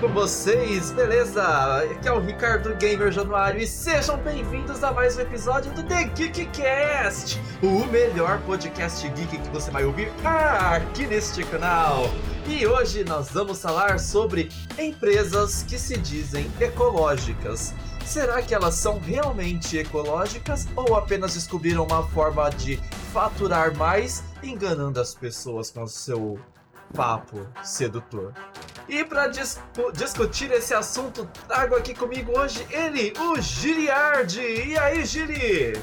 com vocês? Beleza? Aqui é o Ricardo Gamer Januário e sejam bem-vindos a mais um episódio do The Geekcast, o melhor podcast geek que você vai ouvir aqui neste canal. E hoje nós vamos falar sobre empresas que se dizem ecológicas. Será que elas são realmente ecológicas ou apenas descobriram uma forma de faturar mais enganando as pessoas com o seu papo sedutor. E para dis discutir esse assunto, trago aqui comigo hoje ele, o Giliard. E aí, Gili?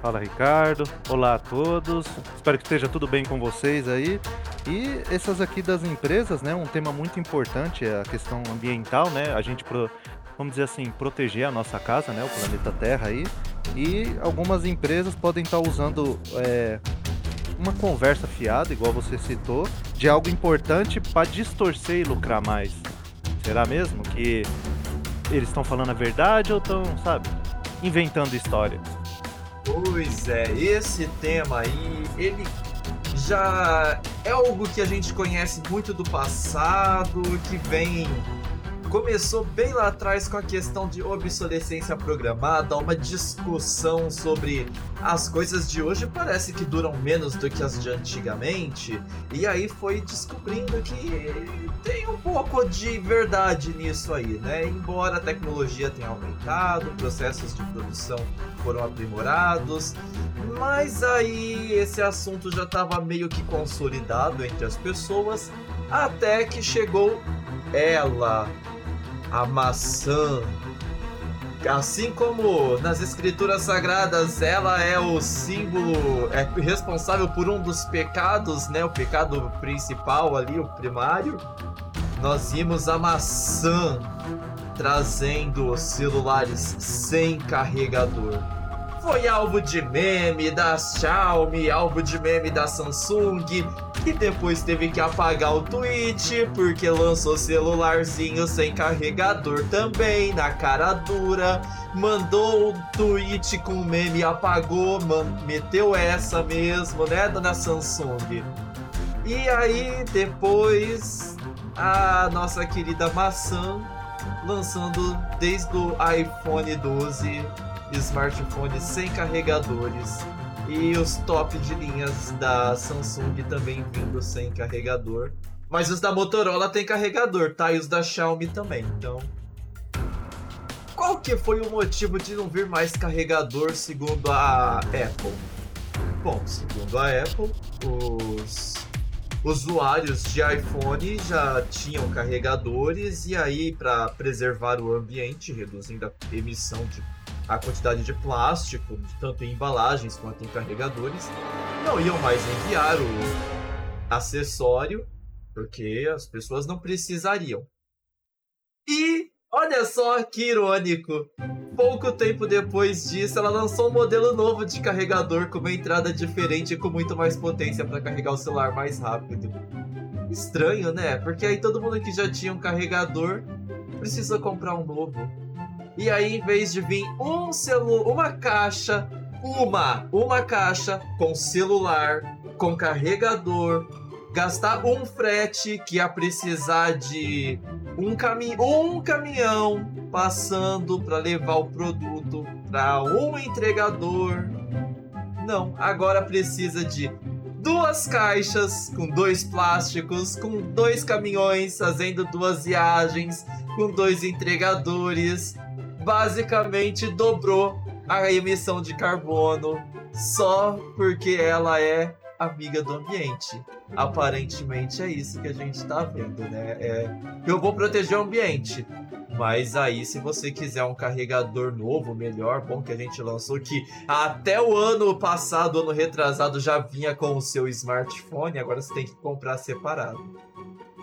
Fala, Ricardo. Olá a todos. Espero que esteja tudo bem com vocês aí. E essas aqui das empresas, né? Um tema muito importante é a questão ambiental, né? A gente, pro, vamos dizer assim, proteger a nossa casa, né? O planeta Terra aí. E algumas empresas podem estar usando é, uma conversa fiada, igual você citou, de algo importante para distorcer e lucrar mais. Será mesmo que eles estão falando a verdade ou estão, sabe, inventando história? Pois é, esse tema aí, ele já é algo que a gente conhece muito do passado, que vem começou bem lá atrás com a questão de obsolescência programada, uma discussão sobre as coisas de hoje parece que duram menos do que as de antigamente, e aí foi descobrindo que tem um pouco de verdade nisso aí, né? Embora a tecnologia tenha aumentado, processos de produção foram aprimorados, mas aí esse assunto já estava meio que consolidado entre as pessoas, até que chegou ela, a maçã. Assim como nas escrituras sagradas ela é o símbolo, é responsável por um dos pecados, né? O pecado principal ali, o primário. Nós vimos a maçã trazendo celulares sem carregador foi alvo de meme da Xiaomi, alvo de meme da Samsung, e depois teve que apagar o tweet porque lançou celularzinho sem carregador também, na cara dura. Mandou um tweet com meme, apagou, man, meteu essa mesmo, né, dona Samsung? E aí depois a nossa querida maçã lançando desde o iPhone 12 smartphones sem carregadores e os top de linhas da Samsung também vindo sem carregador. Mas os da Motorola tem carregador, tá? E os da Xiaomi também, então. Qual que foi o motivo de não vir mais carregador segundo a Apple? Bom, segundo a Apple, os usuários de iPhone já tinham carregadores e aí para preservar o ambiente, reduzindo a emissão de a quantidade de plástico, tanto em embalagens quanto em carregadores, não iam mais enviar o acessório, porque as pessoas não precisariam. E olha só que irônico! Pouco tempo depois disso, ela lançou um modelo novo de carregador com uma entrada diferente e com muito mais potência para carregar o celular mais rápido. Estranho, né? Porque aí todo mundo que já tinha um carregador precisa comprar um novo. E aí, em vez de vir um celular, uma caixa, uma, uma caixa com celular, com carregador, gastar um frete que ia precisar de um, cami um caminhão passando para levar o produto para um entregador. Não, agora precisa de duas caixas com dois plásticos, com dois caminhões fazendo duas viagens, com dois entregadores basicamente dobrou a emissão de carbono só porque ela é amiga do ambiente. Aparentemente é isso que a gente tá vendo, né? É, eu vou proteger o ambiente. Mas aí, se você quiser um carregador novo, melhor, bom que a gente lançou que até o ano passado, ano retrasado, já vinha com o seu smartphone, agora você tem que comprar separado.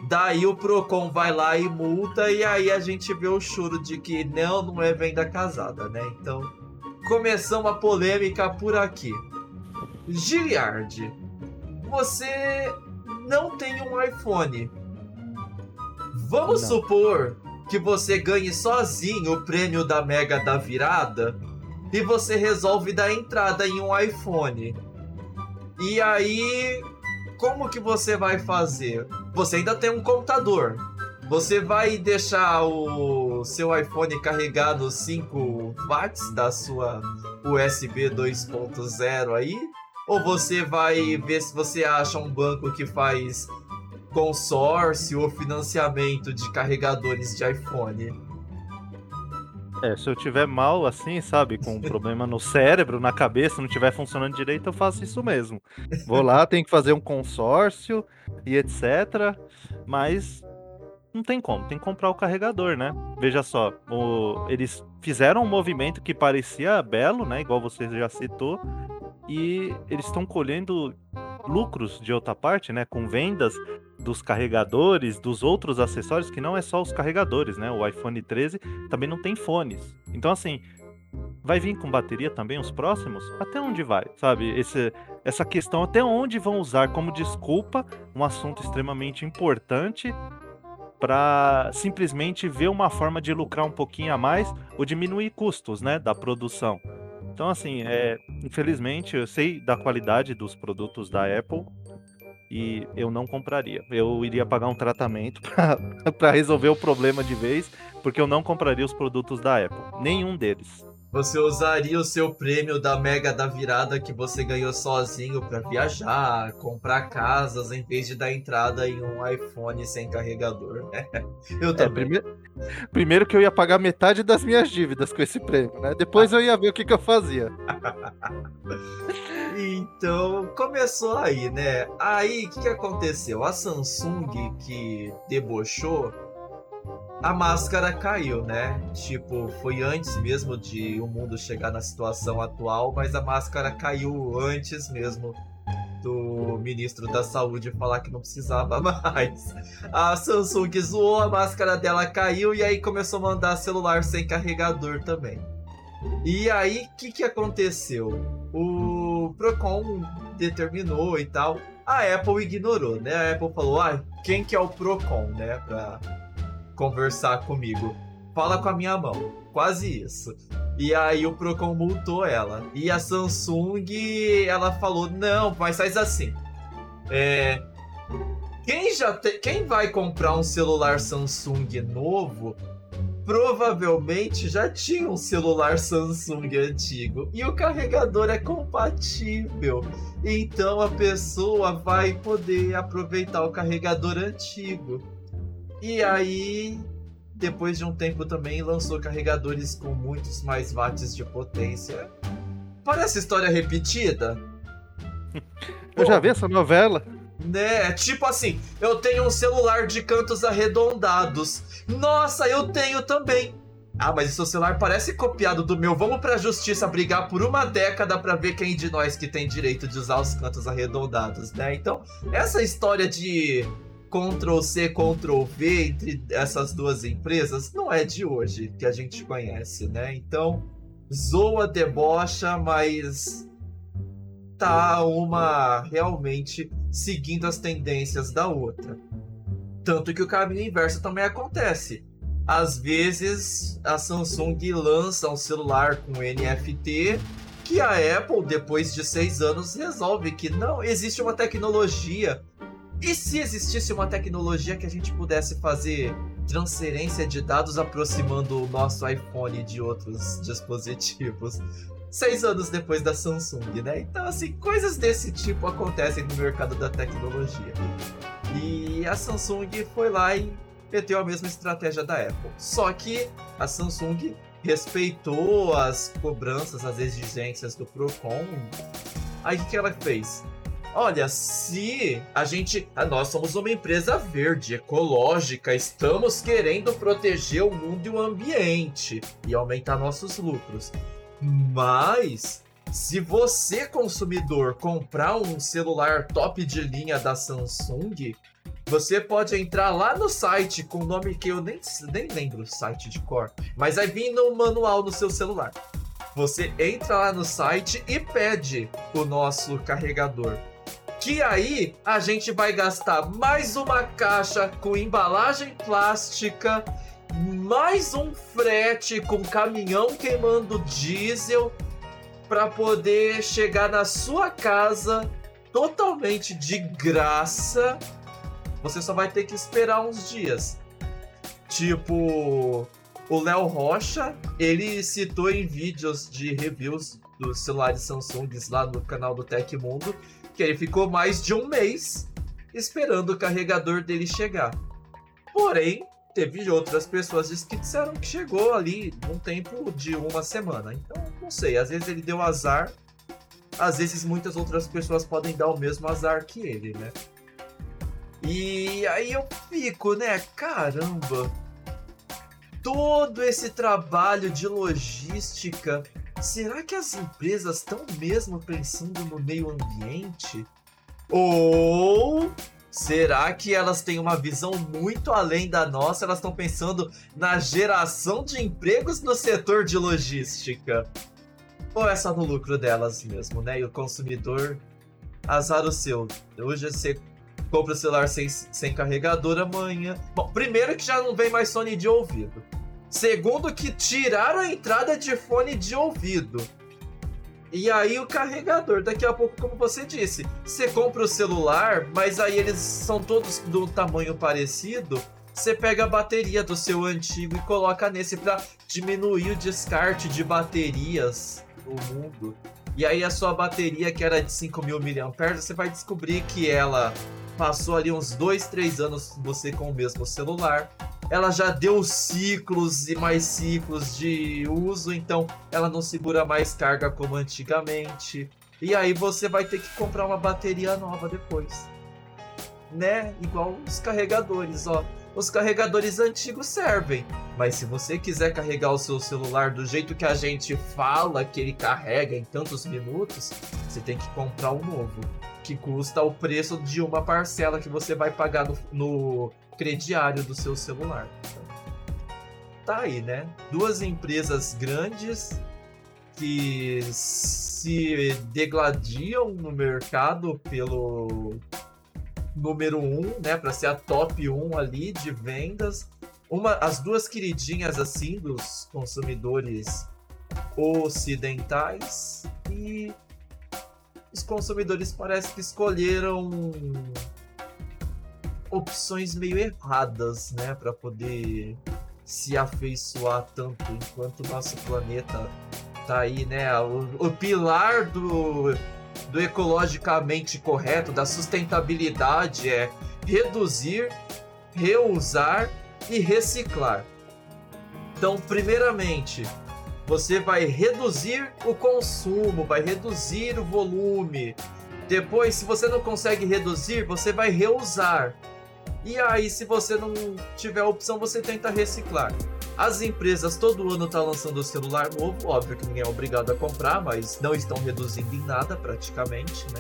Daí o Procon vai lá e multa, e aí a gente vê o choro de que não, não é venda casada, né? Então, começamos a polêmica por aqui. Giliard, você não tem um iPhone. Vamos não. supor que você ganhe sozinho o prêmio da Mega da Virada e você resolve dar entrada em um iPhone. E aí como que você vai fazer? Você ainda tem um computador. Você vai deixar o seu iPhone carregar nos 5 watts da sua USB 2.0 aí? Ou você vai ver se você acha um banco que faz consórcio ou financiamento de carregadores de iPhone? É, se eu tiver mal assim, sabe, com um problema no cérebro, na cabeça, não tiver funcionando direito, eu faço isso mesmo. Vou lá, tenho que fazer um consórcio e etc. Mas não tem como, tem que comprar o carregador, né? Veja só, o... eles fizeram um movimento que parecia belo, né? Igual você já citou, e eles estão colhendo lucros de outra parte, né? Com vendas dos carregadores, dos outros acessórios, que não é só os carregadores, né? O iPhone 13 também não tem fones. Então, assim, vai vir com bateria também os próximos? Até onde vai, sabe? Esse, essa questão, até onde vão usar como desculpa um assunto extremamente importante para simplesmente ver uma forma de lucrar um pouquinho a mais ou diminuir custos, né, da produção. Então, assim, é, infelizmente, eu sei da qualidade dos produtos da Apple, e eu não compraria. Eu iria pagar um tratamento para resolver o problema de vez, porque eu não compraria os produtos da Apple. Nenhum deles. Você usaria o seu prêmio da Mega da Virada que você ganhou sozinho para viajar, comprar casas, em vez de dar entrada em um iPhone sem carregador, né? Eu é, também. É, primeiro, primeiro, que eu ia pagar metade das minhas dívidas com esse prêmio, né? Depois eu ia ver o que, que eu fazia. Então, começou aí, né? Aí, o que, que aconteceu? A Samsung que debochou, a máscara caiu, né? Tipo, foi antes mesmo de o mundo chegar na situação atual, mas a máscara caiu antes mesmo do ministro da saúde falar que não precisava mais. A Samsung zoou, a máscara dela caiu e aí começou a mandar celular sem carregador também. E aí, o que, que aconteceu? O Procon determinou e tal. A Apple ignorou, né? A Apple falou: ah, quem que é o Procon, né? Pra conversar comigo. Fala com a minha mão. Quase isso. E aí o Procon multou ela. E a Samsung, ela falou: não, mas faz assim. É. Quem, já te... Quem vai comprar um celular Samsung novo provavelmente já tinha um celular Samsung antigo e o carregador é compatível. Então a pessoa vai poder aproveitar o carregador antigo. E aí, depois de um tempo também lançou carregadores com muitos mais watts de potência. Parece história repetida. Eu Pô, já vi essa novela. Né? Tipo assim, eu tenho um celular de cantos arredondados. Nossa, eu tenho também. Ah, mas o seu celular parece copiado do meu. Vamos pra justiça brigar por uma década para ver quem de nós que tem direito de usar os cantos arredondados, né? Então, essa história de Ctrl C, Ctrl V entre essas duas empresas não é de hoje que a gente conhece, né? Então, zoa, debocha, mas tá uma realmente seguindo as tendências da outra. Tanto que o caminho inverso também acontece. Às vezes a Samsung lança um celular com NFT que a Apple, depois de seis anos, resolve que não existe uma tecnologia. E se existisse uma tecnologia que a gente pudesse fazer transferência de dados aproximando o nosso iPhone de outros dispositivos? seis anos depois da Samsung, né? Então, assim, coisas desse tipo acontecem no mercado da tecnologia. E a Samsung foi lá e meteu a mesma estratégia da Apple. Só que a Samsung respeitou as cobranças, as exigências do Procon. Aí o que ela fez? Olha, se a gente. Nós somos uma empresa verde, ecológica, estamos querendo proteger o mundo e o ambiente e aumentar nossos lucros. Mas se você, consumidor, comprar um celular top de linha da Samsung, você pode entrar lá no site com o nome que eu nem, nem lembro o site de cor, mas vai vir no manual no seu celular. Você entra lá no site e pede o nosso carregador. Que aí a gente vai gastar mais uma caixa com embalagem plástica mais um frete com caminhão queimando diesel para poder chegar na sua casa totalmente de graça. Você só vai ter que esperar uns dias. Tipo, o Léo Rocha, ele citou em vídeos de reviews dos celulares Samsung lá no canal do Tecmundo que ele ficou mais de um mês esperando o carregador dele chegar. Porém, teve outras pessoas que disseram que chegou ali num tempo de uma semana. Então, não sei, às vezes ele deu azar, às vezes muitas outras pessoas podem dar o mesmo azar que ele, né? E aí eu fico, né? Caramba! Todo esse trabalho de logística, será que as empresas estão mesmo pensando no meio ambiente? Ou será que elas têm uma visão muito além da nossa? Elas estão pensando na geração de empregos no setor de logística? Ou é só no lucro delas mesmo, né? E o consumidor, azar o seu. Hoje você compra o celular sem, sem carregador amanhã. Bom, primeiro que já não vem mais fone de ouvido. Segundo que tiraram a entrada de fone de ouvido. E aí o carregador, daqui a pouco, como você disse, você compra o celular, mas aí eles são todos do tamanho parecido. Você pega a bateria do seu antigo e coloca nesse para diminuir o descarte de baterias no mundo. E aí a sua bateria, que era de 5.000 mAh, você vai descobrir que ela passou ali uns 2, 3 anos você com o mesmo celular. Ela já deu ciclos e mais ciclos de uso, então ela não segura mais carga como antigamente. E aí você vai ter que comprar uma bateria nova depois. Né? Igual os carregadores, ó. Os carregadores antigos servem, mas se você quiser carregar o seu celular do jeito que a gente fala que ele carrega em tantos minutos, você tem que comprar um novo que custa o preço de uma parcela que você vai pagar no, no crediário do seu celular. Tá aí, né? Duas empresas grandes que se degladiam no mercado pelo número um, né, para ser a top 1 ali de vendas. Uma, as duas queridinhas assim dos consumidores ocidentais e os consumidores parece que escolheram opções meio erradas, né, para poder se afeiçoar tanto enquanto o nosso planeta tá aí, né, o, o pilar do do ecologicamente correto, da sustentabilidade é reduzir, reusar e reciclar. Então, primeiramente, você vai reduzir o consumo, vai reduzir o volume. Depois, se você não consegue reduzir, você vai reusar. E aí, se você não tiver opção, você tenta reciclar. As empresas todo ano estão tá lançando celular novo, óbvio que ninguém é obrigado a comprar, mas não estão reduzindo em nada praticamente, né?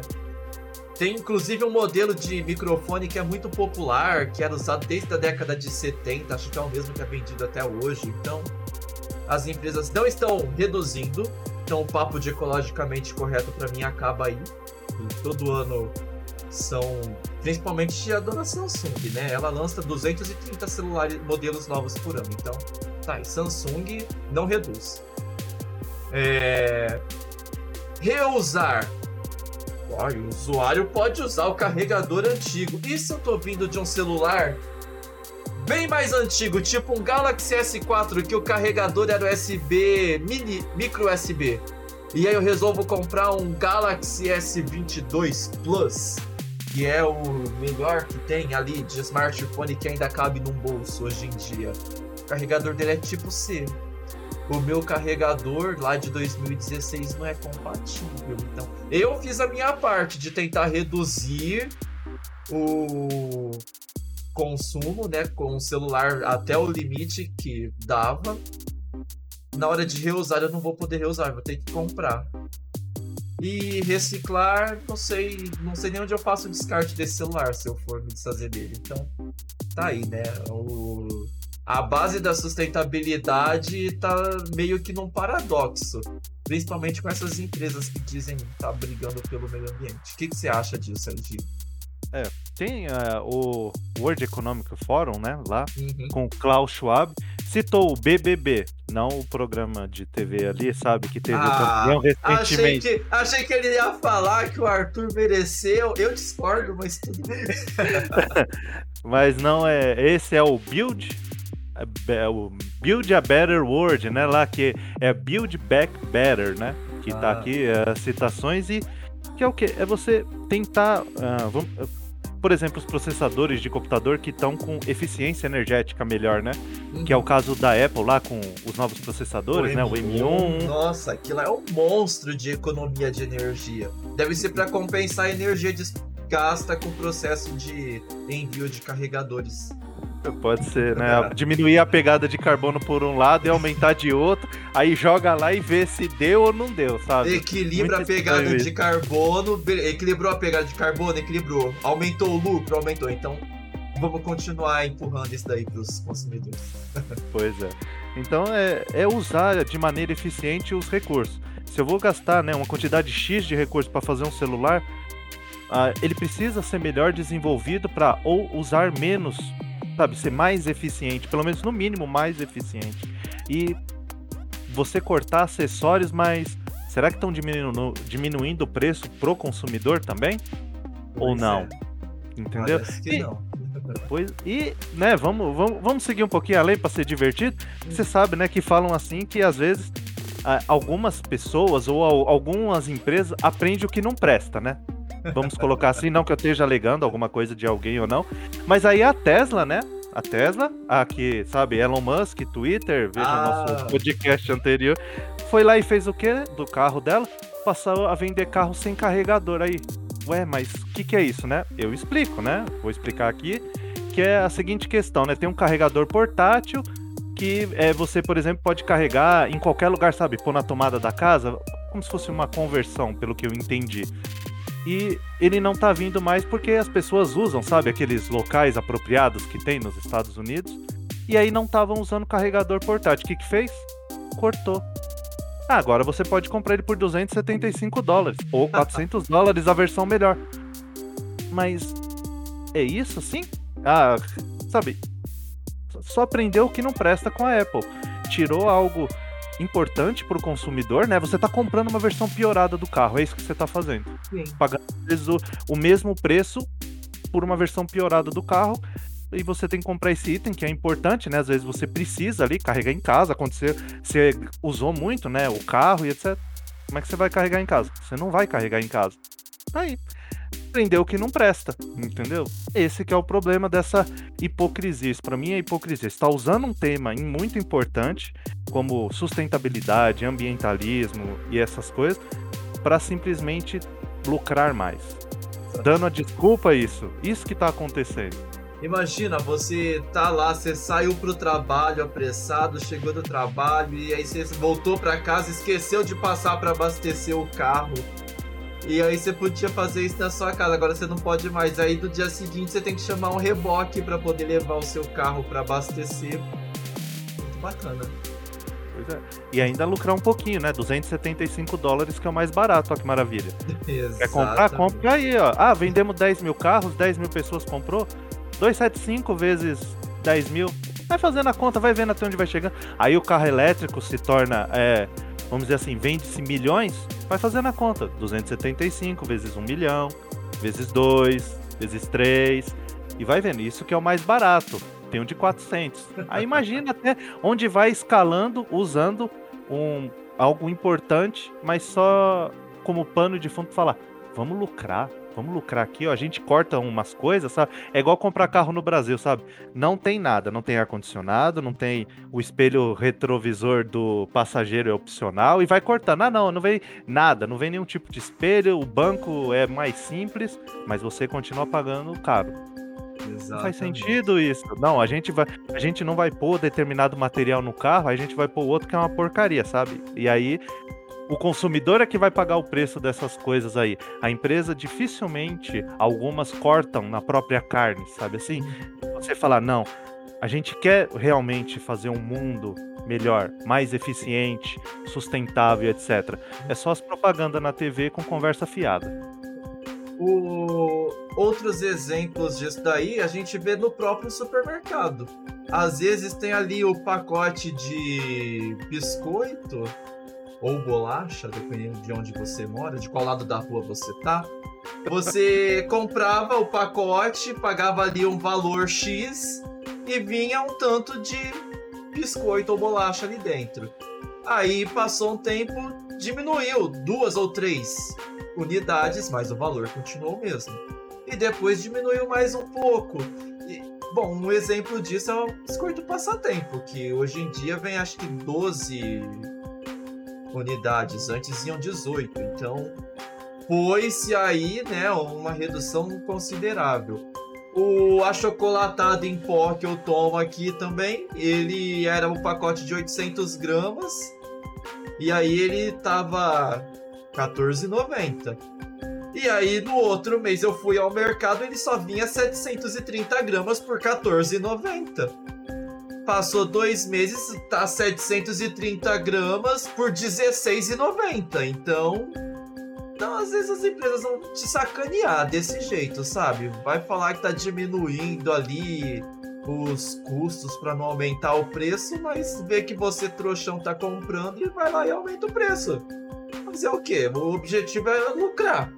Tem inclusive um modelo de microfone que é muito popular, que era usado desde a década de 70, acho que é o mesmo que é vendido até hoje. Então, as empresas não estão reduzindo. Então, o papo de ecologicamente correto para mim acaba aí. Todo ano são principalmente a dona Samsung, né? Ela lança 230 celulares modelos novos por ano. Então, tá, e Samsung não reduz. É... Reusar. O usuário pode usar o carregador antigo. Isso eu tô vindo de um celular bem mais antigo, tipo um Galaxy S4 que o carregador era USB mini micro USB. E aí eu resolvo comprar um Galaxy S22 Plus, que é o melhor que tem ali de smartphone que ainda cabe num bolso hoje em dia. O carregador dele é tipo C. O meu carregador lá de 2016 não é compatível. Então, eu fiz a minha parte de tentar reduzir o consumo, né, com o celular até o limite que dava. Na hora de reusar, eu não vou poder reusar, vou ter que comprar. E reciclar, não sei, não sei nem onde eu faço o descarte desse celular se eu for me desfazer dele. Então, tá aí, né? O, a base da sustentabilidade tá meio que num paradoxo. Principalmente com essas empresas que dizem estar tá brigando pelo meio ambiente. O que, que você acha disso, Serginho? É, tem uh, o World Economic Forum, né, lá, uhum. com o Klaus Schwab, citou o BBB, não o programa de TV ali, sabe, que teve ah, o campeão recentemente. Achei que, achei que ele ia falar que o Arthur mereceu, eu discordo, mas tudo bem. mas não é, esse é o Build, é, o Build a Better World, né? Lá que é Build Back Better, né? Que tá ah. tá aqui as citações e que é o que? É você tentar. Uh, vamos, por exemplo, os processadores de computador que estão com eficiência energética melhor, né? Uhum. Que é o caso da Apple lá com os novos processadores, o né? O M1. Nossa, aquilo é um monstro de economia de energia. Deve ser para compensar a energia gasta com o processo de envio de carregadores. Pode ser, né? Diminuir a pegada de carbono por um lado e aumentar de outro, aí joga lá e vê se deu ou não deu, sabe? Equilibra Muito a pegada de carbono, equilibrou a pegada de carbono, equilibrou. Aumentou o lucro, aumentou. Então, vamos continuar empurrando isso daí para os consumidores. pois é. Então, é, é usar de maneira eficiente os recursos. Se eu vou gastar né, uma quantidade X de recursos para fazer um celular, uh, ele precisa ser melhor desenvolvido para ou usar menos sabe, ser mais eficiente, pelo menos no mínimo mais eficiente. E você cortar acessórios, mas será que estão diminuindo, diminuindo o preço pro consumidor também? Pois Ou não? É. Entendeu? que e, não. Pois, e, né, vamos, vamos, vamos seguir um pouquinho além para ser divertido. Você sabe, né, que falam assim que às vezes algumas pessoas ou algumas empresas aprendem o que não presta, né? Vamos colocar assim, não que eu esteja alegando alguma coisa de alguém ou não. Mas aí a Tesla, né? A Tesla, aqui, sabe, Elon Musk, Twitter, veja ah. nosso podcast anterior, foi lá e fez o quê do carro dela? Passou a vender carro sem carregador aí. Ué, mas o que, que é isso, né? Eu explico, né? Vou explicar aqui, que é a seguinte questão, né? Tem um carregador portátil que é, você, por exemplo, pode carregar em qualquer lugar, sabe? Pôr na tomada da casa, como se fosse uma conversão, pelo que eu entendi. E ele não tá vindo mais porque as pessoas usam, sabe, aqueles locais apropriados que tem nos Estados Unidos. E aí não estavam usando carregador portátil. O que, que fez? Cortou. Ah, agora você pode comprar ele por 275 dólares ou 400 dólares a versão melhor. Mas é isso sim? Ah, sabe? Só aprendeu o que não presta com a Apple. Tirou algo importante para o consumidor, né? Você está comprando uma versão piorada do carro, é isso que você está fazendo. Sim. Pagando o, o mesmo preço por uma versão piorada do carro e você tem que comprar esse item que é importante, né? Às vezes você precisa ali carregar em casa, acontecer, você usou muito, né? O carro e etc. Como é que você vai carregar em casa? Você não vai carregar em casa. Aí, aprendeu que não presta, entendeu? Esse que é o problema dessa hipocrisia. Isso para mim é hipocrisia. Está usando um tema muito importante como sustentabilidade, ambientalismo e essas coisas para simplesmente lucrar mais. Dando a desculpa isso. Isso que está acontecendo. Imagina, você tá lá, você saiu pro trabalho apressado, chegou do trabalho e aí você voltou para casa, esqueceu de passar para abastecer o carro. E aí você podia fazer isso na sua casa, agora você não pode mais. Aí do dia seguinte você tem que chamar um reboque para poder levar o seu carro para abastecer. Muito bacana. Pois é. E ainda lucrar um pouquinho, né? 275 dólares, que é o mais barato, ó que maravilha. Exatamente. Quer comprar? Compra aí, ó. Ah, vendemos 10 mil carros, 10 mil pessoas comprou. 275 vezes 10 mil. Vai fazendo a conta, vai vendo até onde vai chegando. Aí o carro elétrico se torna, é, vamos dizer assim, vende-se milhões, vai fazendo a conta. 275 vezes 1 milhão, vezes 2, vezes 3. E vai vendo, isso que é o mais barato tem um de 400. Aí imagina até onde vai escalando usando um algo importante, mas só como pano de fundo falar, vamos lucrar, vamos lucrar aqui, ó, a gente corta umas coisas, sabe? É igual comprar carro no Brasil, sabe? Não tem nada, não tem ar condicionado, não tem o espelho retrovisor do passageiro é opcional e vai cortando. Ah, não, não vem nada, não vem nenhum tipo de espelho, o banco é mais simples, mas você continua pagando caro. Exatamente. Não faz sentido isso. Não, a gente vai, a gente não vai pôr determinado material no carro, a gente vai pôr outro que é uma porcaria, sabe? E aí o consumidor é que vai pagar o preço dessas coisas aí. A empresa dificilmente algumas cortam na própria carne, sabe assim? Você falar, não, a gente quer realmente fazer um mundo melhor, mais eficiente, sustentável, etc. É só as propagandas na TV com conversa fiada. O... Outros exemplos disso daí a gente vê no próprio supermercado. Às vezes tem ali o pacote de biscoito ou bolacha, dependendo de onde você mora, de qual lado da rua você tá. Você comprava o pacote, pagava ali um valor X e vinha um tanto de biscoito ou bolacha ali dentro. Aí passou um tempo, diminuiu duas ou três unidades, mas o valor continuou o mesmo. E depois diminuiu mais um pouco. E, bom, um exemplo disso é o biscoito passatempo, que hoje em dia vem acho que 12 unidades, antes iam 18. Então, foi-se aí, né, uma redução considerável. O achocolatado em pó que eu tomo aqui também, ele era um pacote de 800 gramas e aí ele tava 14,90. E aí no outro mês eu fui ao mercado ele só vinha 730 gramas por 14,90. Passou dois meses, tá 730 gramas por 16,90. Então então, às vezes as empresas vão te sacanear desse jeito, sabe? Vai falar que tá diminuindo ali os custos para não aumentar o preço, mas vê que você trouxão tá comprando e vai lá e aumenta o preço. Fazer o quê? O objetivo é lucrar.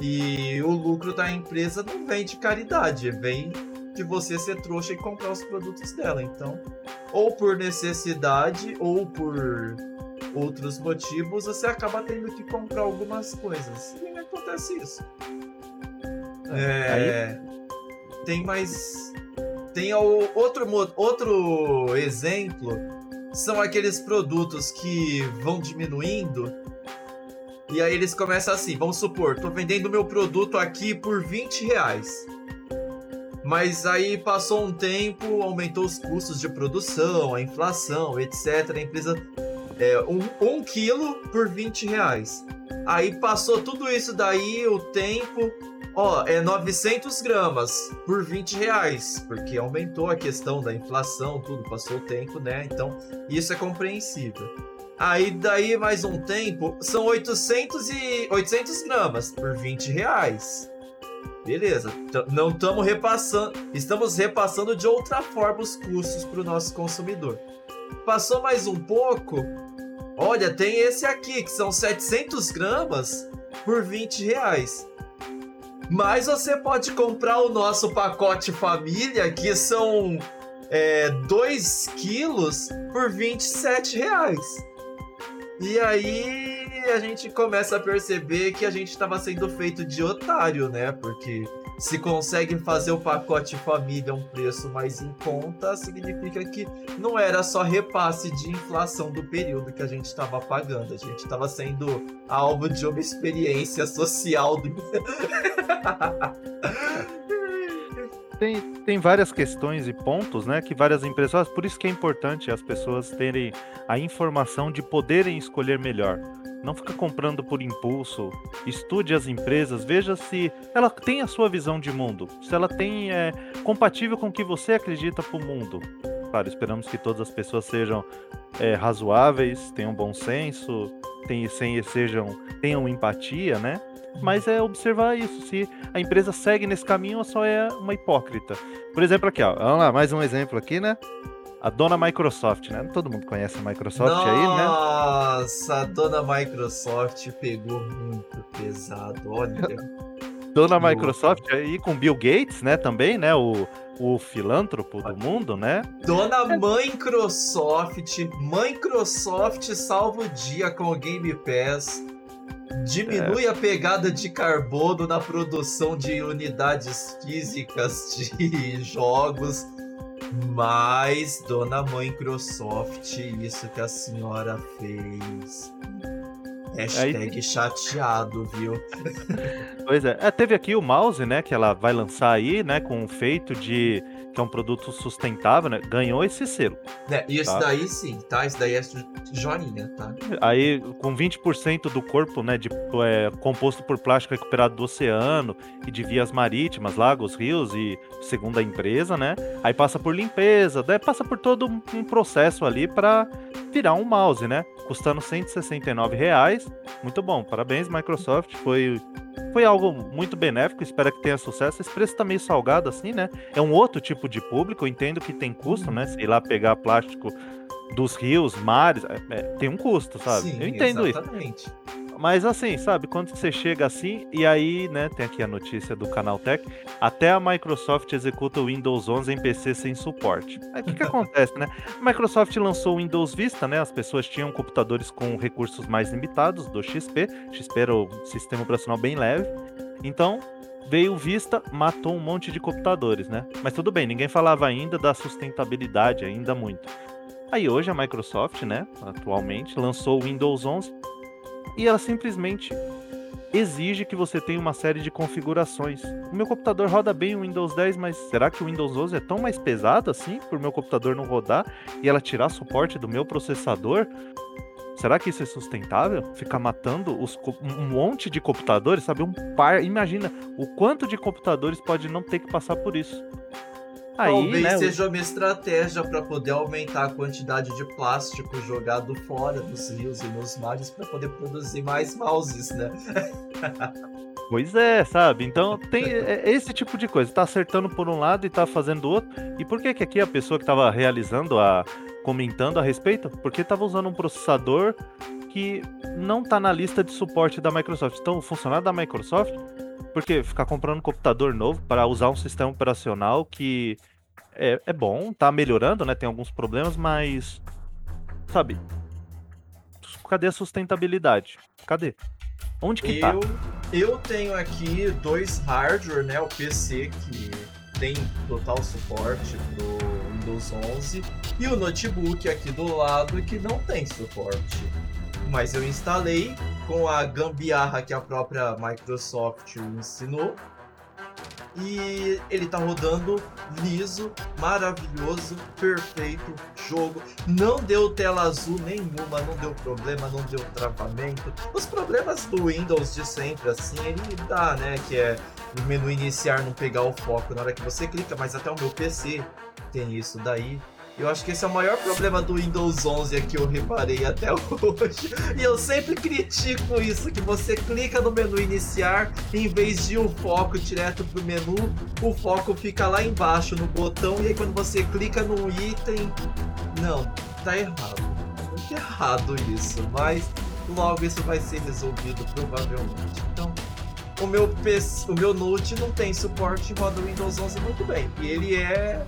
E o lucro da empresa não vem de caridade, vem de você ser trouxa e comprar os produtos dela. Então, ou por necessidade ou por outros motivos, você acaba tendo que comprar algumas coisas. E acontece isso. É, tem mais. Tem outro, outro exemplo. São aqueles produtos que vão diminuindo. E aí eles começam assim, vamos supor, tô vendendo meu produto aqui por 20 reais. Mas aí passou um tempo, aumentou os custos de produção, a inflação, etc. A empresa é, um, um quilo por 20 reais. Aí passou tudo isso daí, o tempo, ó, é 900 gramas por 20 reais, porque aumentou a questão da inflação, tudo, passou o tempo, né? Então, isso é compreensível. Aí, daí, mais um tempo, são 800, e, 800 gramas por 20 reais. Beleza, não estamos repassando, estamos repassando de outra forma os custos para o nosso consumidor. Passou mais um pouco, Olha, tem esse aqui, que são 700 gramas por 20 reais. Mas você pode comprar o nosso pacote família, que são é, 2 quilos, por 27 reais. E aí a gente começa a perceber que a gente estava sendo feito de otário, né? Porque se conseguem fazer o pacote família um preço mais em conta, significa que não era só repasse de inflação do período que a gente estava pagando. A gente estava sendo alvo de uma experiência social do. tem, tem várias questões e pontos, né? Que várias empresas. Por isso que é importante as pessoas terem a informação de poderem escolher melhor. Não fica comprando por impulso. Estude as empresas, veja se ela tem a sua visão de mundo, se ela tem é compatível com o que você acredita para o mundo. Claro, esperamos que todas as pessoas sejam é, razoáveis, tenham bom senso, tenham, sejam, tenham empatia, né? Mas é observar isso, se a empresa segue nesse caminho ou só é uma hipócrita. Por exemplo, aqui, ó, vamos lá, mais um exemplo aqui, né? a dona Microsoft, né? Todo mundo conhece a Microsoft Nossa, aí, né? Nossa, a dona Microsoft pegou muito pesado, olha. dona Microsoft aí com Bill Gates, né? Também, né? O, o filântropo do mundo, né? Dona Microsoft, Microsoft salva o dia com o Game Pass. Diminui é. a pegada de carbono na produção de unidades físicas de jogos mas, dona Microsoft, isso que a senhora fez. Hashtag aí... chateado, viu? Pois é. é. Teve aqui o mouse, né? Que ela vai lançar aí, né? Com o feito de que é um produto sustentável, né? Ganhou esse selo. É, e esse tá? daí sim, tá? Esse daí é joinha, tá? Aí, com 20% do corpo, né? De, é, composto por plástico recuperado do oceano e de vias marítimas, lagos, rios e segundo a empresa, né? Aí passa por limpeza, daí passa por todo um processo ali para virar um mouse, né? Custando 169 reais. Muito bom, parabéns Microsoft, foi foi algo muito benéfico, espero que tenha sucesso. Esse preço tá meio salgado assim, né? É um outro tipo de público, eu entendo que tem custo, né? Se ir lá pegar plástico dos rios, mares, é, é, tem um custo, sabe? Sim, eu entendo exatamente. isso. Mas assim, sabe, quando você chega assim, e aí, né, tem aqui a notícia do Canal Tech, até a Microsoft executa o Windows 11 em PC sem suporte. Aí o que, que acontece, né? A Microsoft lançou o Windows Vista, né? As pessoas tinham computadores com recursos mais limitados do XP. XP era o sistema operacional bem leve. Então, veio Vista, matou um monte de computadores, né? Mas tudo bem, ninguém falava ainda da sustentabilidade, ainda muito. Aí hoje a Microsoft, né, atualmente, lançou o Windows 11 e ela simplesmente exige que você tenha uma série de configurações. O meu computador roda bem o Windows 10, mas será que o Windows 11 é tão mais pesado assim por meu computador não rodar e ela tirar suporte do meu processador? Será que isso é sustentável? Ficar matando os, um monte de computadores, sabe? Um par. Imagina o quanto de computadores pode não ter que passar por isso. Aí, Talvez né, seja uma estratégia para poder aumentar a quantidade de plástico jogado fora dos rios e nos mares para poder produzir mais mouses, né? Pois é, sabe? Então tem é, é esse tipo de coisa. Tá acertando por um lado e tá fazendo outro. E por que que aqui a pessoa que tava realizando a comentando a respeito? Porque tava usando um processador que não tá na lista de suporte da Microsoft. Então, o funcionário da Microsoft porque ficar comprando um computador novo para usar um sistema operacional que é, é bom, tá melhorando, né? Tem alguns problemas, mas. Sabe? Cadê a sustentabilidade? Cadê? Onde que tá? eu, tá? Eu tenho aqui dois hardware, né? O PC que tem total suporte pro Windows 11 e o notebook aqui do lado que não tem suporte. Mas eu instalei com a gambiarra que a própria Microsoft ensinou. E ele tá rodando liso, maravilhoso, perfeito jogo. Não deu tela azul nenhuma, não deu problema, não deu travamento. Os problemas do Windows de sempre, assim, ele dá, né? Que é o menu iniciar não pegar o foco na hora que você clica, mas até o meu PC tem isso daí. Eu acho que esse é o maior problema do Windows 11 que eu reparei até hoje. E eu sempre critico isso, que você clica no menu iniciar, em vez de o foco direto pro menu, o foco fica lá embaixo no botão e aí quando você clica no item, não, tá errado. Muito errado isso, mas logo isso vai ser resolvido provavelmente. Então, o meu PC, o meu Note não tem suporte roda o Windows 11 muito bem. E ele é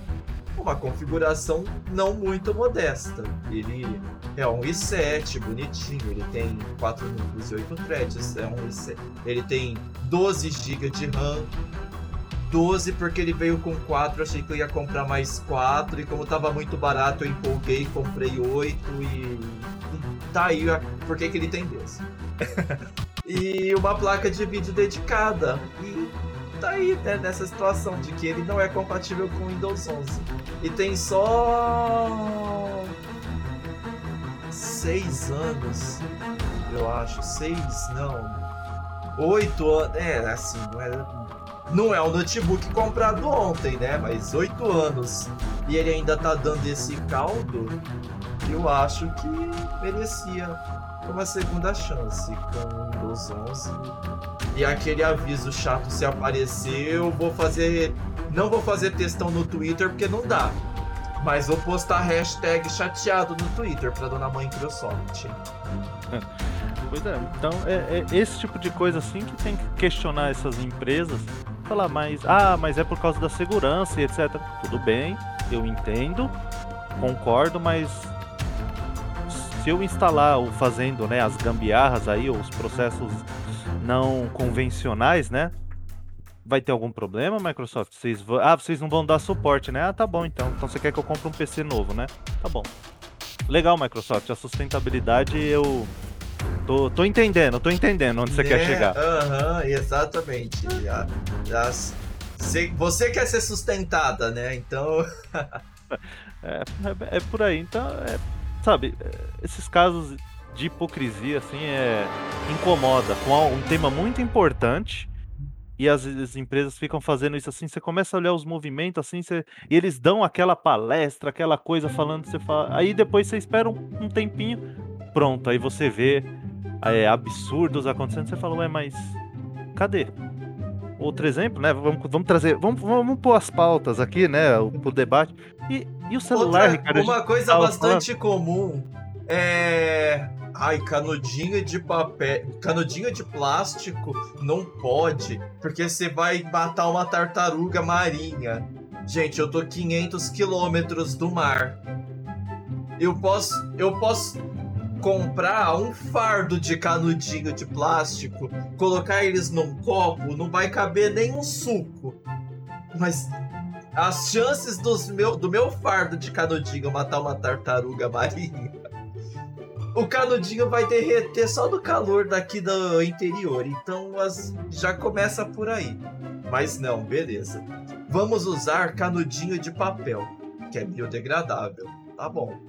uma configuração não muito modesta. Ele é um i7 bonitinho, ele tem 4 núcleos e 8 threads, é um i7. Ele tem 12 GB de RAM, 12 porque ele veio com 4, achei que eu ia comprar mais 4 e como tava muito barato eu empolguei, comprei 8 e tá aí porque que ele tem 12. e uma placa de vídeo dedicada. E tá aí, né, nessa situação de que ele não é compatível com o Windows 11. E tem só. seis anos, eu acho. Seis, não. Oito anos. É, assim, não é. Não é um notebook comprado ontem, né? Mas oito anos. E ele ainda tá dando esse caldo. Eu acho que merecia uma segunda chance com o Windows 11 e aquele aviso chato se aparecer, eu vou fazer. Não vou fazer textão no Twitter porque não dá. Mas vou postar hashtag chateado no Twitter pra dona mãe Microsoft. Pois é, então é, é, esse tipo de coisa assim que tem que questionar essas empresas. Falar, mas. Ah, mas é por causa da segurança e etc. Tudo bem, eu entendo, concordo, mas se eu instalar o fazendo né, as gambiarras aí, os processos não convencionais, né? Vai ter algum problema, Microsoft? Vocês vão... Ah, vocês não vão dar suporte, né? Ah, tá bom então. Então você quer que eu compre um PC novo, né? Tá bom. Legal, Microsoft. A sustentabilidade eu. Tô, tô entendendo, tô entendendo onde você quer né? chegar. Aham, uhum, exatamente. Já, já, você quer ser sustentada, né? Então. é, é, é, por aí. Então, é, sabe, esses casos de hipocrisia, assim, é. incomoda. Com um tema muito importante. E as, as, empresas ficam fazendo isso assim, você começa a olhar os movimentos assim, você, e eles dão aquela palestra, aquela coisa falando, você fala, aí depois você espera um, um tempinho, pronto, aí você vê é, absurdos acontecendo, você fala, ué, mas cadê? Outro exemplo, né? Vamos, vamos trazer, vamos, vamos pôr as pautas aqui, né? O, o debate. E, e o celular, Outra, Ricardo? Uma coisa bastante falando... comum é Ai, canudinho de papel, canudinho de plástico não pode, porque você vai matar uma tartaruga marinha. Gente, eu tô 500 quilômetros do mar. Eu posso, eu posso comprar um fardo de canudinho de plástico, colocar eles num copo, não vai caber nem um suco. Mas as chances dos meu, do meu fardo de canudinho matar uma tartaruga marinha. O canudinho vai derreter só do calor daqui do interior. Então as, já começa por aí. Mas não, beleza. Vamos usar canudinho de papel, que é biodegradável. Tá bom.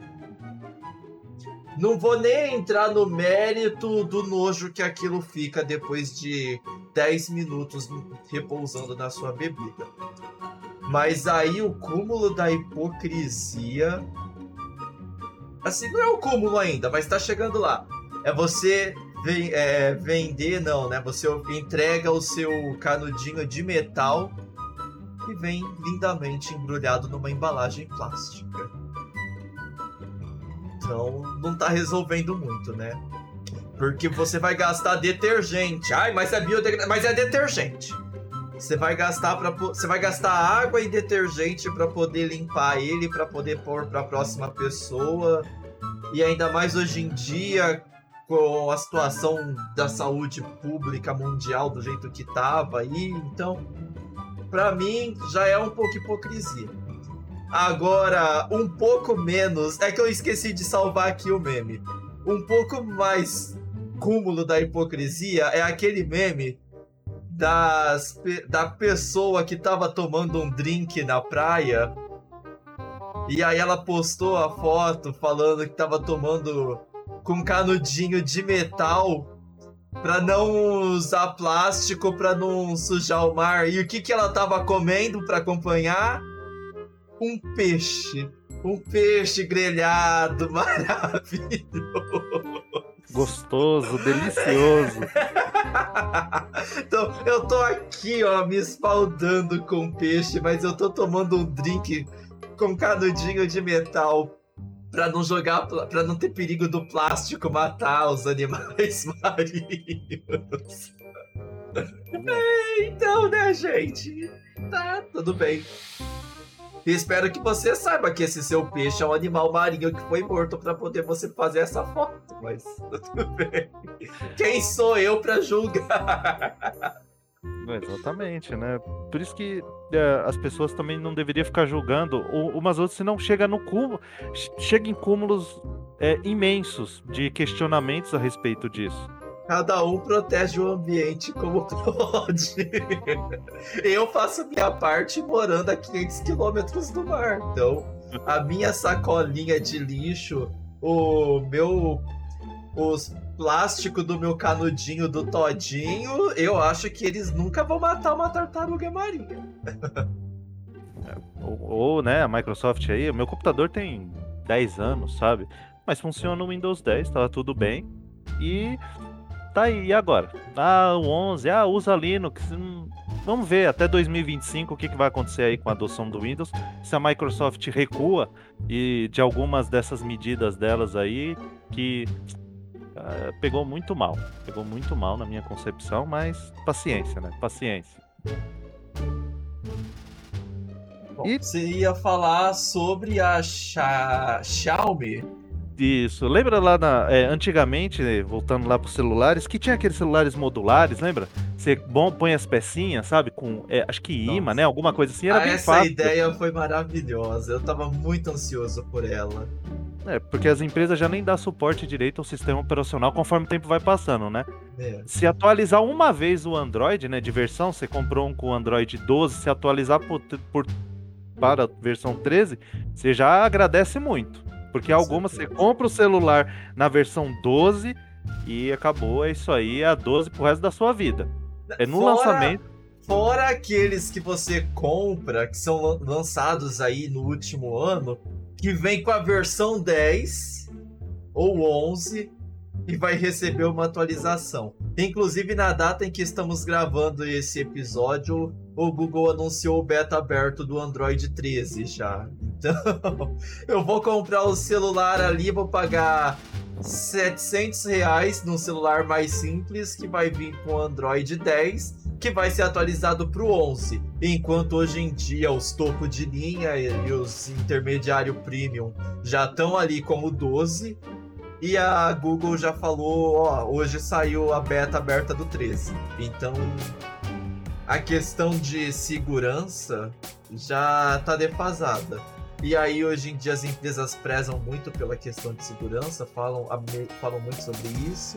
Não vou nem entrar no mérito do nojo que aquilo fica depois de 10 minutos repousando na sua bebida. Mas aí o cúmulo da hipocrisia. Assim, não é o cúmulo ainda, mas tá chegando lá. É você vem, é, vender, não, né? Você entrega o seu canudinho de metal e vem lindamente embrulhado numa embalagem plástica. Então não tá resolvendo muito, né? Porque você vai gastar detergente. Ai, mas é biodegradável. Mas é detergente. Você vai gastar para você vai gastar água e detergente para poder limpar ele, para poder pôr para a próxima pessoa. E ainda mais hoje em dia com a situação da saúde pública mundial do jeito que tava aí, então para mim já é um pouco hipocrisia. Agora, um pouco menos, é que eu esqueci de salvar aqui o meme. Um pouco mais cúmulo da hipocrisia é aquele meme das, da pessoa que tava tomando um drink na praia. E aí ela postou a foto falando que tava tomando com canudinho de metal para não usar plástico, para não sujar o mar. E o que que ela tava comendo para acompanhar? Um peixe. Um peixe grelhado maravilhoso. Gostoso, delicioso. então, eu tô aqui, ó, me espaldando com peixe, mas eu tô tomando um drink com canudinho de metal para não jogar, para não ter perigo do plástico matar os animais marinhos. então, né, gente? Tá, tudo bem. E espero que você saiba que esse seu peixe é um animal marinho que foi morto para poder você fazer essa foto. Mas tudo bem. Quem sou eu para julgar? Exatamente, né? Por isso que é, as pessoas também não deveriam ficar julgando umas outras, senão chega no cúmulo, chega em cúmulos é, imensos de questionamentos a respeito disso. Cada um protege o ambiente como pode. Eu faço minha parte morando a 500 quilômetros do mar. Então, a minha sacolinha de lixo, o meu. Os plásticos do meu canudinho do Todinho, eu acho que eles nunca vão matar uma tartaruga marinha. ou, ou, né, a Microsoft aí, o meu computador tem 10 anos, sabe? Mas funciona no Windows 10, tá tudo bem. E tá aí, e agora? Ah, o 11, ah, usa Linux. Hum, vamos ver até 2025 o que, que vai acontecer aí com a adoção do Windows. Se a Microsoft recua e de algumas dessas medidas delas aí que uh, pegou muito mal. Pegou muito mal na minha concepção, mas paciência, né? Paciência. Bom, e... Você ia falar sobre a Xiaomi isso. Lembra lá na, é, antigamente, voltando lá para os celulares, que tinha aqueles celulares modulares, lembra? Você bom, põe as pecinhas, sabe? Com, é, acho que imã, né? Alguma coisa assim. Era ah, bem essa fácil. ideia foi maravilhosa. Eu tava muito ansioso por ela. É, porque as empresas já nem dão suporte direito ao sistema operacional conforme o tempo vai passando, né? É. Se atualizar uma vez o Android, né, de versão, você comprou um com Android 12, se atualizar por, por para a versão 13, você já agradece muito. Porque algumas você compra o celular na versão 12 e acabou, é isso aí, é a 12 pro resto da sua vida. É no fora, lançamento. Fora aqueles que você compra, que são lançados aí no último ano, que vem com a versão 10 ou 11 e vai receber uma atualização. Inclusive, na data em que estamos gravando esse episódio, o Google anunciou o beta aberto do Android 13 já. Então, eu vou comprar o celular ali, vou pagar 700 reais num celular mais simples que vai vir com Android 10 que vai ser atualizado para o 11, enquanto hoje em dia os topo de linha e os intermediário premium já estão ali como 12 e a Google já falou, ó, hoje saiu a beta aberta do 13. Então, a questão de segurança já tá defasada. E aí, hoje em dia, as empresas prezam muito pela questão de segurança, falam, falam muito sobre isso.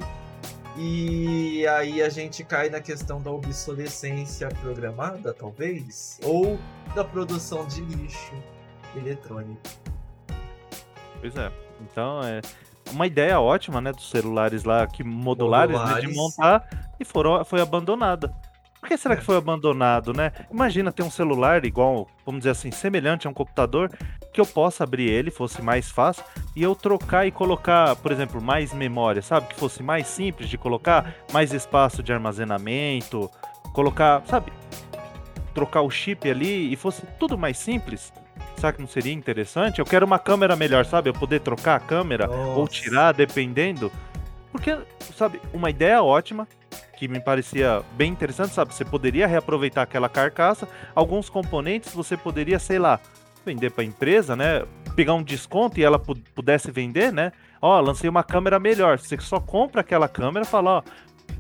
E aí a gente cai na questão da obsolescência programada, talvez, ou da produção de lixo eletrônico. Pois é. Então é uma ideia ótima, né, dos celulares lá que modulares, modulares. Né, de montar e foram, foi abandonada. Por que será que foi abandonado, né? Imagina ter um celular igual, vamos dizer assim, semelhante a um computador, que eu possa abrir ele, fosse mais fácil, e eu trocar e colocar, por exemplo, mais memória, sabe? Que fosse mais simples de colocar, mais espaço de armazenamento, colocar, sabe? Trocar o chip ali e fosse tudo mais simples. Será que não seria interessante? Eu quero uma câmera melhor, sabe? Eu poder trocar a câmera Nossa. ou tirar, dependendo. Porque, sabe, uma ideia ótima, que me parecia bem interessante, sabe? Você poderia reaproveitar aquela carcaça, alguns componentes você poderia, sei lá, vender para a empresa, né? Pegar um desconto e ela pudesse vender, né? Ó, lancei uma câmera melhor. Você só compra aquela câmera, fala, ó,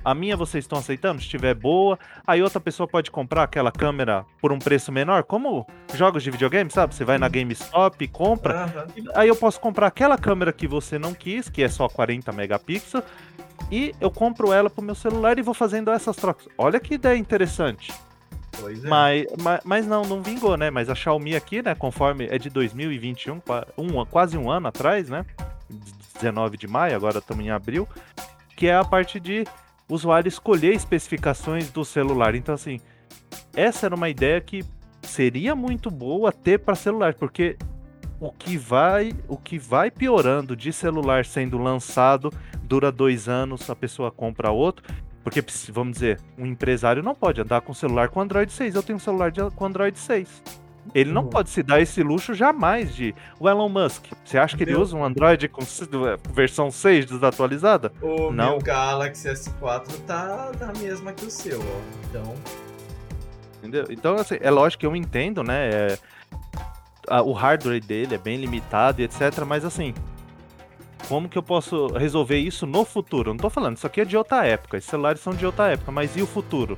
a minha vocês estão aceitando? Se estiver boa, aí outra pessoa pode comprar aquela câmera por um preço menor, como jogos de videogame, sabe? Você vai na GameStop, compra, uhum. aí eu posso comprar aquela câmera que você não quis, que é só 40 megapixels, e eu compro ela pro meu celular e vou fazendo essas trocas. Olha que ideia interessante. Pois é. Mas, mas, mas, não, não vingou, né? Mas a Xiaomi aqui, né, conforme é de 2021, um, quase um ano atrás, né? 19 de maio, agora estamos em abril, que é a parte de usuário escolher especificações do celular. Então, assim, essa era uma ideia que seria muito boa ter para celular, porque o que vai o que vai piorando de celular sendo lançado dura dois anos, a pessoa compra outro. Porque, vamos dizer, um empresário não pode andar com celular com Android 6. Eu tenho um celular de, com Android 6. Ele não hum. pode se dar esse luxo jamais de. O Elon Musk, você acha que ele usa um Android com versão 6 desatualizada? O não. meu Galaxy S4 tá na mesma que o seu, ó. Então. Entendeu? Então, assim, é lógico que eu entendo, né? É, o hardware dele é bem limitado e etc. Mas assim, como que eu posso resolver isso no futuro? Eu não tô falando, isso aqui é de outra época, esses celulares são de outra época, mas e o futuro?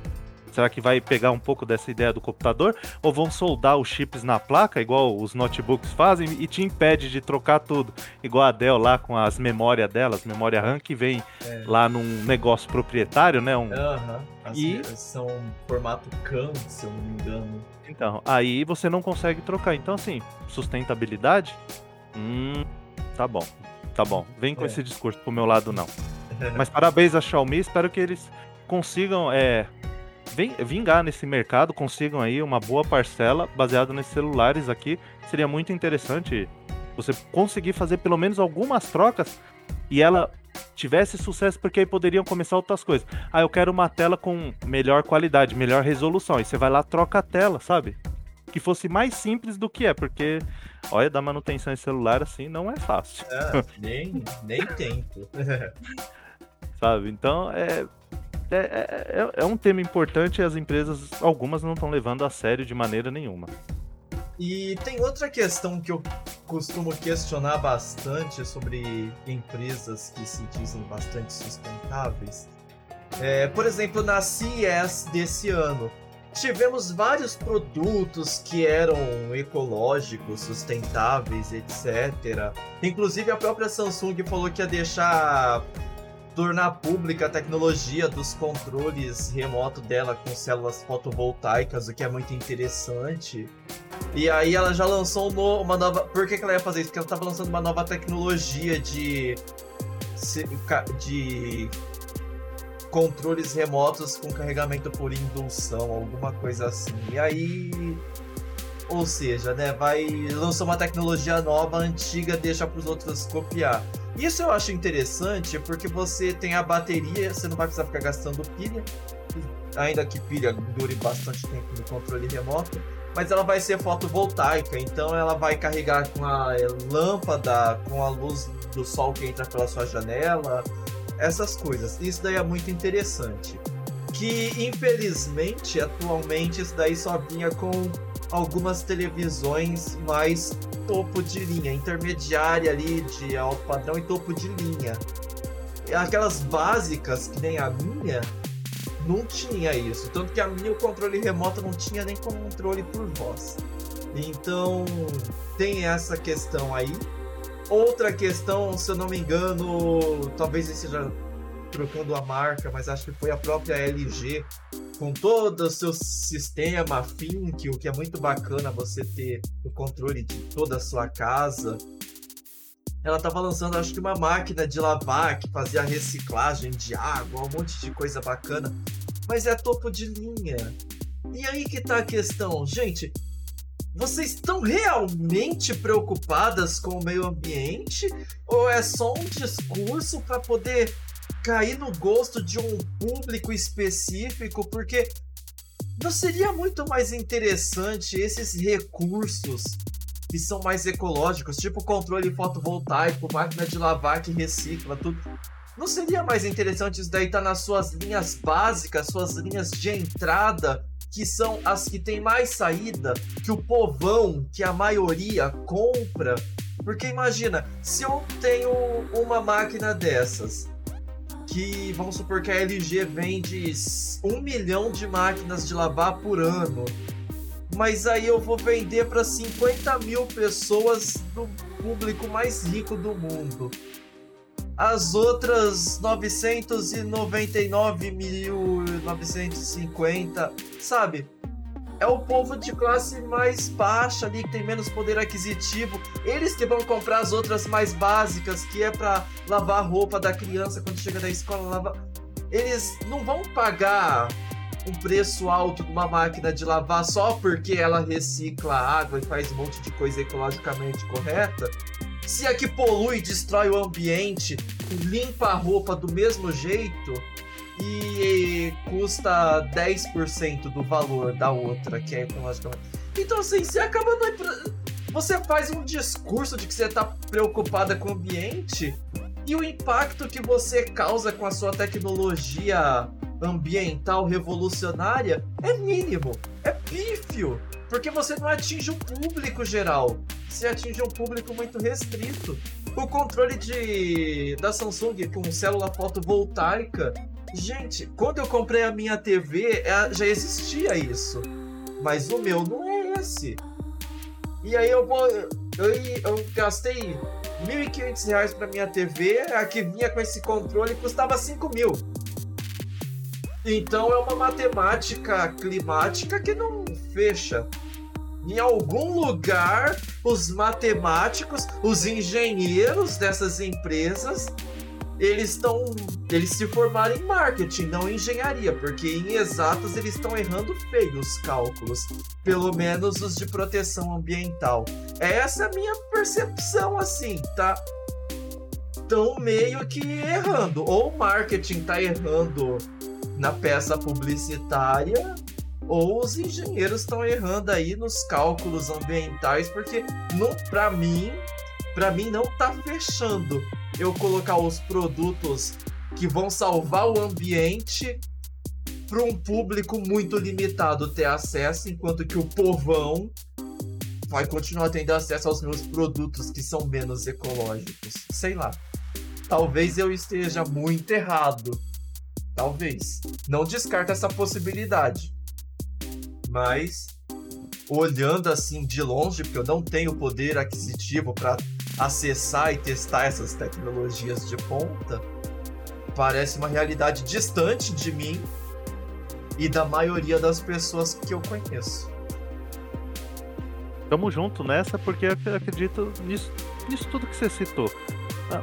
Será que vai pegar um pouco dessa ideia do computador? Ou vão soldar os chips na placa, igual os notebooks fazem, e te impede de trocar tudo? Igual a Dell lá com as memórias delas, memória RAM que vem é. lá num negócio proprietário, né? Um... Uhum. As e... São formato CAN, se eu não me engano. Então, aí você não consegue trocar. Então, assim, sustentabilidade? Hum, tá bom. Tá bom. Vem com é. esse discurso pro meu lado, não. Mas parabéns a Xiaomi, espero que eles consigam é, vingar nesse mercado, consigam aí uma boa parcela baseada nesses celulares aqui. Seria muito interessante você conseguir fazer pelo menos algumas trocas e ela tivesse sucesso, porque aí poderiam começar outras coisas. Ah, eu quero uma tela com melhor qualidade, melhor resolução. E você vai lá, troca a tela, sabe? Que fosse mais simples do que é, porque, olha, dar manutenção em celular assim não é fácil. É, nem, nem tento. sabe? Então, é, é, é, é, um tema importante e as empresas, algumas não estão levando a sério de maneira nenhuma. E tem outra questão que eu costumo questionar bastante sobre empresas que se dizem bastante sustentáveis. É, por exemplo, na CES desse ano, tivemos vários produtos que eram ecológicos, sustentáveis, etc. Inclusive a própria Samsung falou que ia deixar tornar pública a tecnologia dos controles remoto dela com células fotovoltaicas, o que é muito interessante. E aí ela já lançou uma nova. Por que, ela ia fazer isso? Porque ela estava lançando uma nova tecnologia de. de controles remotos com carregamento por indução, alguma coisa assim. E aí. Ou seja, né, vai lançou uma tecnologia nova, antiga, deixa para os outros copiar. Isso eu acho interessante porque você tem a bateria, você não vai precisar ficar gastando pilha, ainda que pilha dure bastante tempo no controle remoto. mas ela vai ser fotovoltaica, então ela vai carregar com a lâmpada, com a luz do sol que entra pela sua janela, essas coisas. Isso daí é muito interessante. Que infelizmente, atualmente, isso daí só vinha com algumas televisões mais topo de linha, intermediária ali de alto padrão e topo de linha. Aquelas básicas, que nem a minha, não tinha isso. Tanto que a minha o controle remoto não tinha nem controle por voz. Então tem essa questão aí. Outra questão, se eu não me engano, talvez esse seja trocando a marca, mas acho que foi a própria LG com todo o seu sistema Think, o que é muito bacana você ter o controle de toda a sua casa. Ela estava lançando, acho que uma máquina de lavar que fazia reciclagem de água, um monte de coisa bacana. Mas é topo de linha. E aí que tá a questão, gente. Vocês estão realmente preocupadas com o meio ambiente? Ou é só um discurso para poder cair no gosto de um público específico, porque não seria muito mais interessante esses recursos que são mais ecológicos, tipo controle fotovoltaico, máquina de lavar que recicla, tudo. Não seria mais interessante isso daí estar tá nas suas linhas básicas, suas linhas de entrada, que são as que têm mais saída, que o povão, que a maioria compra? Porque imagina, se eu tenho uma máquina dessas, que vamos supor que a LG vende um milhão de máquinas de lavar por ano. Mas aí eu vou vender para 50 mil pessoas do público mais rico do mundo. As outras 999.950, sabe? É o povo de classe mais baixa ali, que tem menos poder aquisitivo. Eles que vão comprar as outras mais básicas, que é para lavar a roupa da criança quando chega da escola. Lavar... Eles não vão pagar um preço alto uma máquina de lavar só porque ela recicla água e faz um monte de coisa ecologicamente correta. Se a que polui, destrói o ambiente, limpa a roupa do mesmo jeito, e custa 10% do valor da outra, que é ecologicamente. Então, assim, você acaba. Você faz um discurso de que você está preocupada com o ambiente e o impacto que você causa com a sua tecnologia ambiental revolucionária é mínimo, é pífio, porque você não atinge o público geral, você atinge um público muito restrito. O controle de da Samsung com célula fotovoltaica Gente, quando eu comprei a minha TV, é, já existia isso. Mas o meu não é esse. E aí eu vou. Eu, eu gastei R$ 1.500 para minha TV, a que vinha com esse controle custava 5 mil. Então é uma matemática climática que não fecha. Em algum lugar, os matemáticos, os engenheiros dessas empresas eles estão. Eles se formaram em marketing, não em engenharia, porque em exatas eles estão errando feio os cálculos. Pelo menos os de proteção ambiental. Essa é a minha percepção, assim, tá? Estão meio que errando. Ou o marketing tá errando na peça publicitária, ou os engenheiros estão errando aí nos cálculos ambientais, porque não, para mim, para mim não tá fechando eu colocar os produtos que vão salvar o ambiente para um público muito limitado ter acesso, enquanto que o povão vai continuar tendo acesso aos meus produtos que são menos ecológicos. Sei lá. Talvez eu esteja muito errado. Talvez. Não descarta essa possibilidade. Mas olhando assim de longe, porque eu não tenho poder aquisitivo para acessar e testar essas tecnologias de ponta, parece uma realidade distante de mim e da maioria das pessoas que eu conheço. Tamo junto nessa porque eu acredito nisso, nisso tudo que você citou. Ah,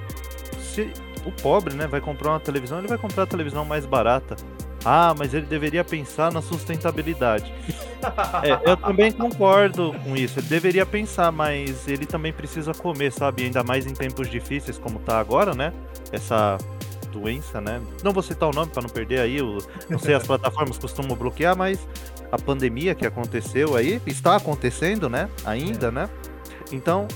se o pobre né, vai comprar uma televisão, ele vai comprar a televisão mais barata. Ah, mas ele deveria pensar na sustentabilidade. é, eu também concordo com isso. Ele deveria pensar, mas ele também precisa comer, sabe? Ainda mais em tempos difíceis como tá agora, né? Essa doença, né? Não vou citar o nome para não perder aí, o, não sei, as plataformas costumam bloquear, mas a pandemia que aconteceu aí, está acontecendo, né? Ainda, é. né? Então,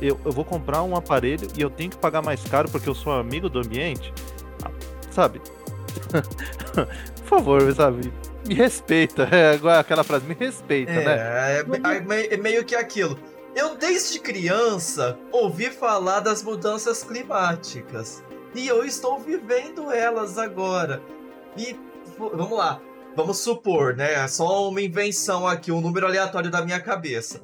eu, eu vou comprar um aparelho e eu tenho que pagar mais caro porque eu sou amigo do ambiente, sabe? Por favor, sabe? Me respeita. É aquela frase, me respeita, é, né? É, é meio que aquilo. Eu, desde criança, ouvi falar das mudanças climáticas. E eu estou vivendo elas agora. E vamos lá. Vamos supor, né? É só uma invenção aqui, um número aleatório da minha cabeça.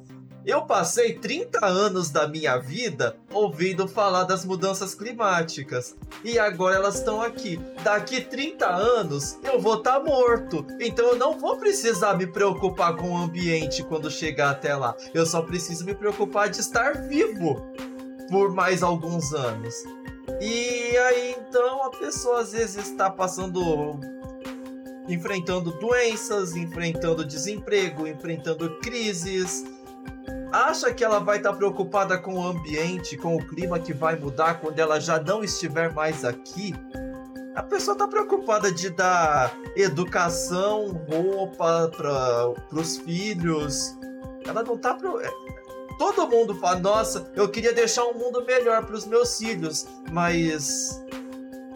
Eu passei 30 anos da minha vida ouvindo falar das mudanças climáticas. E agora elas estão aqui. Daqui 30 anos eu vou estar tá morto. Então eu não vou precisar me preocupar com o ambiente quando chegar até lá. Eu só preciso me preocupar de estar vivo por mais alguns anos. E aí então a pessoa às vezes está passando enfrentando doenças, enfrentando desemprego, enfrentando crises, acha que ela vai estar tá preocupada com o ambiente, com o clima que vai mudar quando ela já não estiver mais aqui, a pessoa está preocupada de dar educação, roupa para os filhos. Ela não está. É, todo mundo fala: nossa, eu queria deixar um mundo melhor para os meus filhos, mas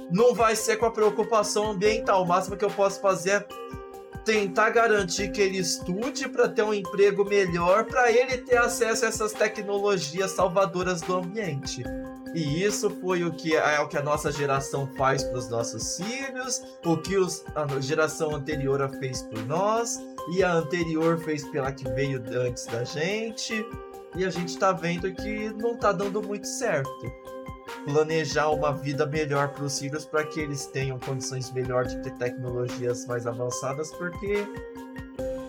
não vai ser com a preocupação ambiental. O máximo que eu posso fazer é tentar garantir que ele estude para ter um emprego melhor, para ele ter acesso a essas tecnologias salvadoras do ambiente. E isso foi o que é o que a nossa geração faz para os nossos filhos, o que os, a geração anterior fez por nós, e a anterior fez pela que veio antes da gente. E a gente está vendo que não está dando muito certo planejar uma vida melhor para os filhos para que eles tenham condições melhores de ter tecnologias mais avançadas, porque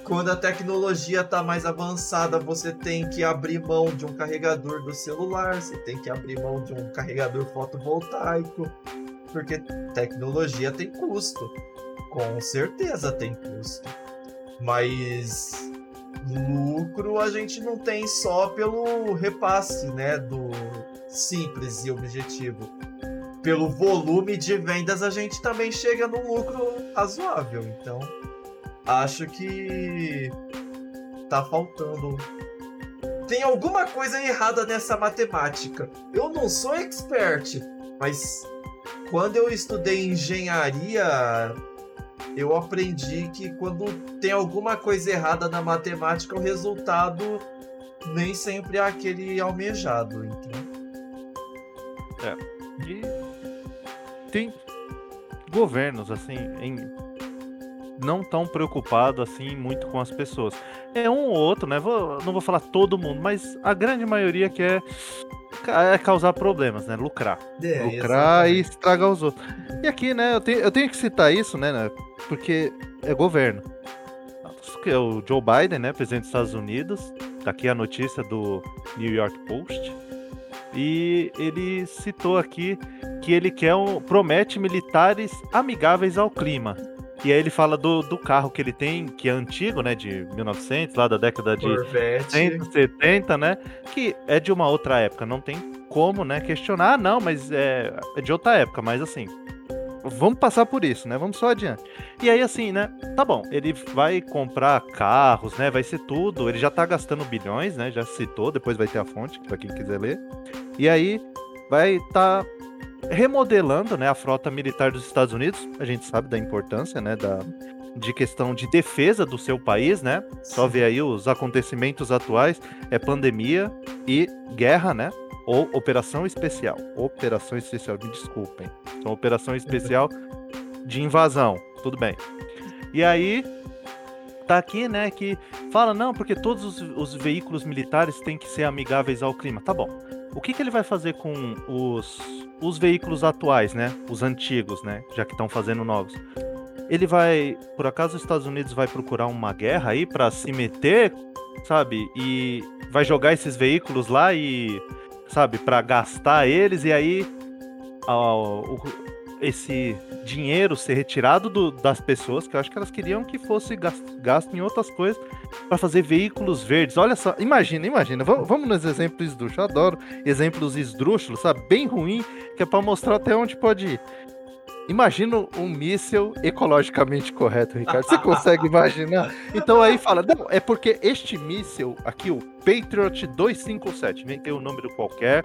quando a tecnologia está mais avançada, você tem que abrir mão de um carregador do celular, você tem que abrir mão de um carregador fotovoltaico, porque tecnologia tem custo. Com certeza tem custo. Mas lucro a gente não tem só pelo repasse, né, do simples e objetivo. Pelo volume de vendas, a gente também chega num lucro razoável. Então, acho que tá faltando. Tem alguma coisa errada nessa matemática. Eu não sou expert, mas quando eu estudei engenharia, eu aprendi que quando tem alguma coisa errada na matemática, o resultado nem sempre é aquele almejado. Então, é. E tem governos, assim, em não tão preocupado assim muito com as pessoas. É um ou outro, né? Vou, não vou falar todo mundo, mas a grande maioria quer é causar problemas, né? Lucrar. É, Lucrar exatamente. e estragar os outros. E aqui, né, eu tenho, eu tenho que citar isso, né, né? Porque é governo. Que é o Joe Biden, né, presidente dos Estados Unidos. Tá aqui a notícia do New York Post e ele citou aqui que ele quer um, promete militares amigáveis ao clima. E aí ele fala do, do carro que ele tem, que é antigo, né, de 1900, lá da década de Corvette. 170, né, que é de uma outra época, não tem como, né, questionar, ah, não, mas é, é de outra época, mas assim, vamos passar por isso, né? Vamos só adiante. E aí, assim, né? Tá bom, ele vai comprar carros, né? Vai ser tudo. Ele já tá gastando bilhões, né? Já citou, depois vai ter a fonte, para quem quiser ler. E aí, vai estar tá remodelando, né? A frota militar dos Estados Unidos. A gente sabe da importância, né? Da, de questão de defesa do seu país, né? Só ver aí os acontecimentos atuais, é pandemia e guerra, né? Ou operação especial. Operação especial, me desculpem. Então, operação especial de invasão. Tudo bem. E aí, tá aqui, né, que fala, não, porque todos os, os, veículos militares têm que ser amigáveis ao clima. Tá bom. O que, que ele vai fazer com os, os veículos atuais, né? Os antigos, né? Já que estão fazendo novos. Ele vai, por acaso os Estados Unidos vai procurar uma guerra aí para se meter, sabe? E vai jogar esses veículos lá e sabe, para gastar eles e aí ó, esse dinheiro ser retirado do, das pessoas, que eu acho que elas queriam que fosse gasto, gasto em outras coisas para fazer veículos verdes. Olha só, imagina, imagina. Vamos, vamos nos exemplos esdrúxulos. Eu adoro exemplos esdrúxulos, sabe? Bem ruim, que é para mostrar até onde pode ir. Imagina um míssil ecologicamente correto, Ricardo. Você consegue imaginar? Então aí fala, não, é porque este míssil aqui, o Patriot 257, vem ter um número qualquer,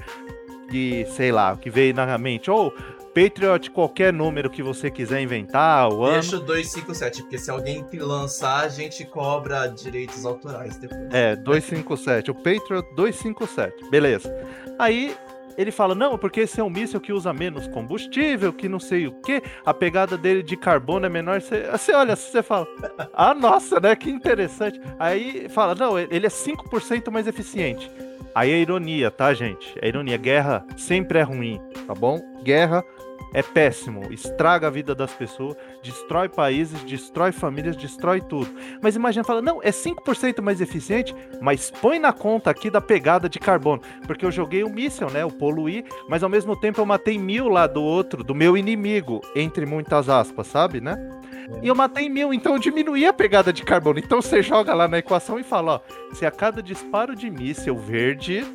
de, sei lá, que veio na mente, ou Patriot, qualquer número que você quiser inventar, o ano. Deixa o 257, porque se alguém lançar, a gente cobra direitos autorais depois. É, 257, o Patriot 257, beleza. Aí ele fala, não, porque esse é um míssil que usa menos combustível, que não sei o que, a pegada dele de carbono é menor. Você, você olha, você fala, ah, nossa, né, que interessante. Aí fala, não, ele é 5% mais eficiente. Aí é ironia, tá, gente? É ironia. Guerra sempre é ruim, tá bom? Guerra é péssimo, estraga a vida das pessoas, destrói países, destrói famílias, destrói tudo. Mas imagina, fala, não, é 5% mais eficiente, mas põe na conta aqui da pegada de carbono, porque eu joguei o míssil, né, eu poluí, mas ao mesmo tempo eu matei mil lá do outro, do meu inimigo, entre muitas aspas, sabe, né? E eu matei mil, então eu diminuí a pegada de carbono. Então você joga lá na equação e fala, ó, se a cada disparo de míssil verde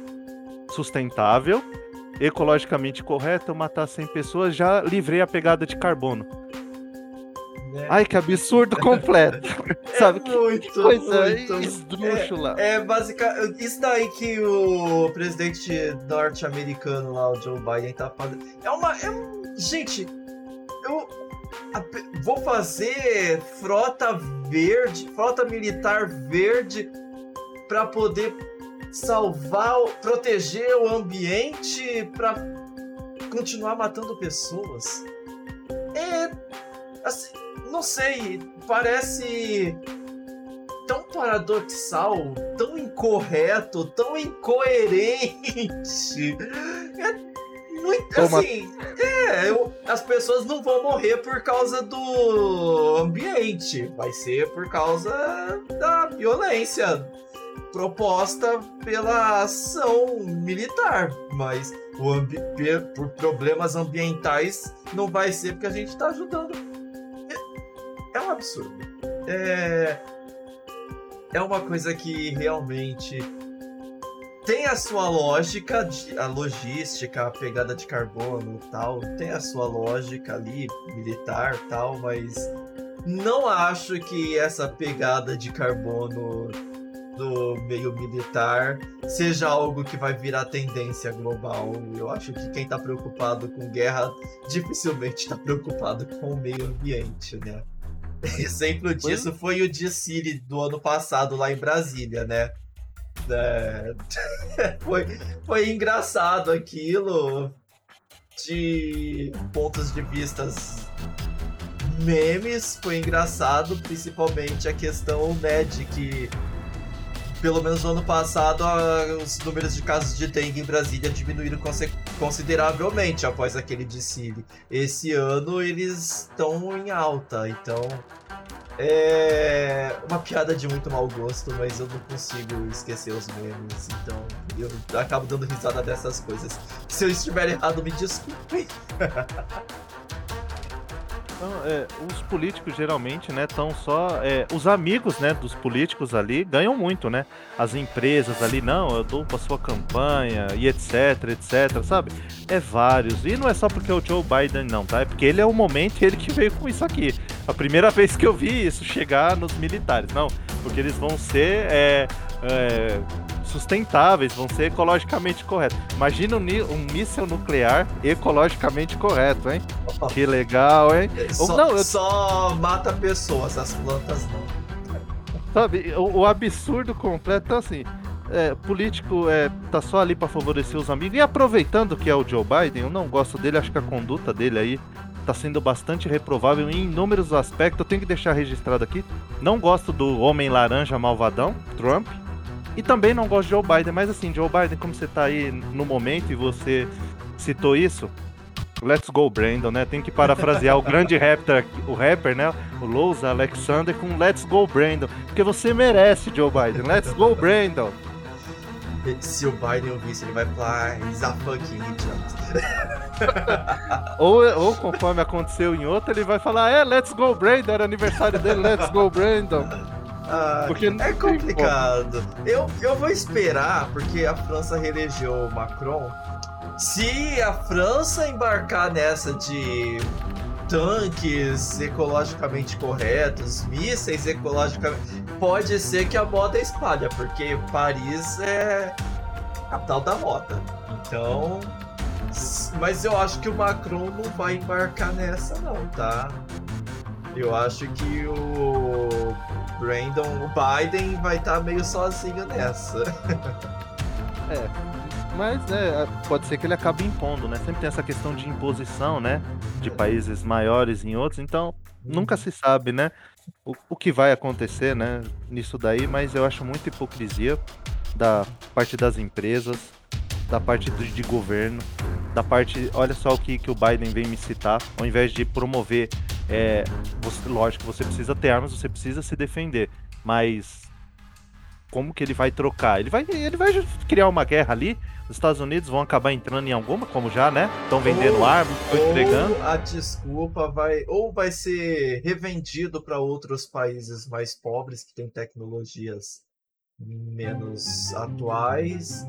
sustentável ecologicamente correto eu matar 100 pessoas, já livrei a pegada de carbono. É. Ai, que absurdo completo. É Sabe? Muito, que coisa muito. esdrúxula. É, é basicamente. Isso daí que o presidente norte-americano lá, o Joe Biden, tá fazendo. É uma. É um, gente, eu vou fazer frota verde, frota militar verde para poder salvar, proteger o ambiente para continuar matando pessoas. É. Assim, não sei, parece tão paradoxal, tão incorreto, tão incoerente. É muito assim. É, eu, as pessoas não vão morrer por causa do ambiente, vai ser por causa da violência proposta pela ação militar, mas por problemas ambientais não vai ser porque a gente está ajudando. É, é, um absurdo. É, é uma coisa que realmente tem a sua lógica, a logística, a pegada de carbono tal, tem a sua lógica ali, militar tal, mas não acho que essa pegada de carbono do meio militar seja algo que vai virar tendência global. Eu acho que quem está preocupado com guerra dificilmente está preocupado com o meio ambiente, né? Exemplo disso foi o Dicile do ano passado lá em Brasília, né? É... foi, foi engraçado aquilo de pontos de vistas memes, foi engraçado, principalmente a questão né, de que pelo menos no ano passado, os números de casos de dengue em Brasília diminuíram consideravelmente após aquele desfile. Esse ano eles estão em alta, então é uma piada de muito mau gosto, mas eu não consigo esquecer os memes, então eu acabo dando risada dessas coisas. Se eu estiver errado, me desculpe. Então, é, os políticos geralmente, né, estão só. É, os amigos, né, dos políticos ali ganham muito, né? As empresas ali, não, eu dou pra sua campanha e etc, etc, sabe? É vários. E não é só porque é o Joe Biden, não, tá? É porque ele é o momento ele que veio com isso aqui. A primeira vez que eu vi isso chegar nos militares, não, porque eles vão ser. É, é, sustentáveis, vão ser ecologicamente corretos. Imagina um, um míssil nuclear ecologicamente correto, hein? Que legal, hein? Só, Ou, não, eu... só mata pessoas, as plantas não. Sabe, o, o absurdo completo, então assim, é, político é, tá só ali para favorecer os amigos. E aproveitando que é o Joe Biden, eu não gosto dele, acho que a conduta dele aí tá sendo bastante reprovável em inúmeros aspectos. Eu tenho que deixar registrado aqui. Não gosto do homem laranja malvadão, Trump. E também não gosto de Joe Biden, mas assim, Joe Biden, como você tá aí no momento e você citou isso, Let's Go Brandon, né? Tem que parafrasear o grande rapper, o rapper, né? O Lousa Alexander com Let's Go Brandon. Porque você merece, Joe Biden. Let's Go Brandon. Se o Biden ouvisse, ele vai falar, he's a fucking idiot. ou, ou conforme aconteceu em outro, ele vai falar, é, let's go Brandon, era aniversário dele, let's go Brandon. Ah, porque é complicado. Eu, eu vou esperar, porque a França reelegeu o Macron. Se a França embarcar nessa de tanques ecologicamente corretos, mísseis ecologicamente. Pode ser que a moda espalha, porque Paris é capital da moda. Então. Mas eu acho que o Macron não vai embarcar nessa, não, tá? Eu acho que o Brandon, o Biden vai estar tá meio sozinho nessa. é. Mas né, pode ser que ele acabe impondo, né? Sempre tem essa questão de imposição, né? De países maiores em outros, então nunca se sabe, né? O, o que vai acontecer, né? Nisso daí, mas eu acho muita hipocrisia da parte das empresas, da parte de, de governo, da parte. Olha só o que, que o Biden vem me citar, ao invés de promover é, você, lógico, você precisa ter armas, você precisa se defender, mas como que ele vai trocar? Ele vai, ele vai criar uma guerra ali. Os Estados Unidos vão acabar entrando em alguma, como já, né? Estão vendendo ou, armas, estão entregando. A desculpa vai ou vai ser revendido para outros países mais pobres que têm tecnologias menos atuais.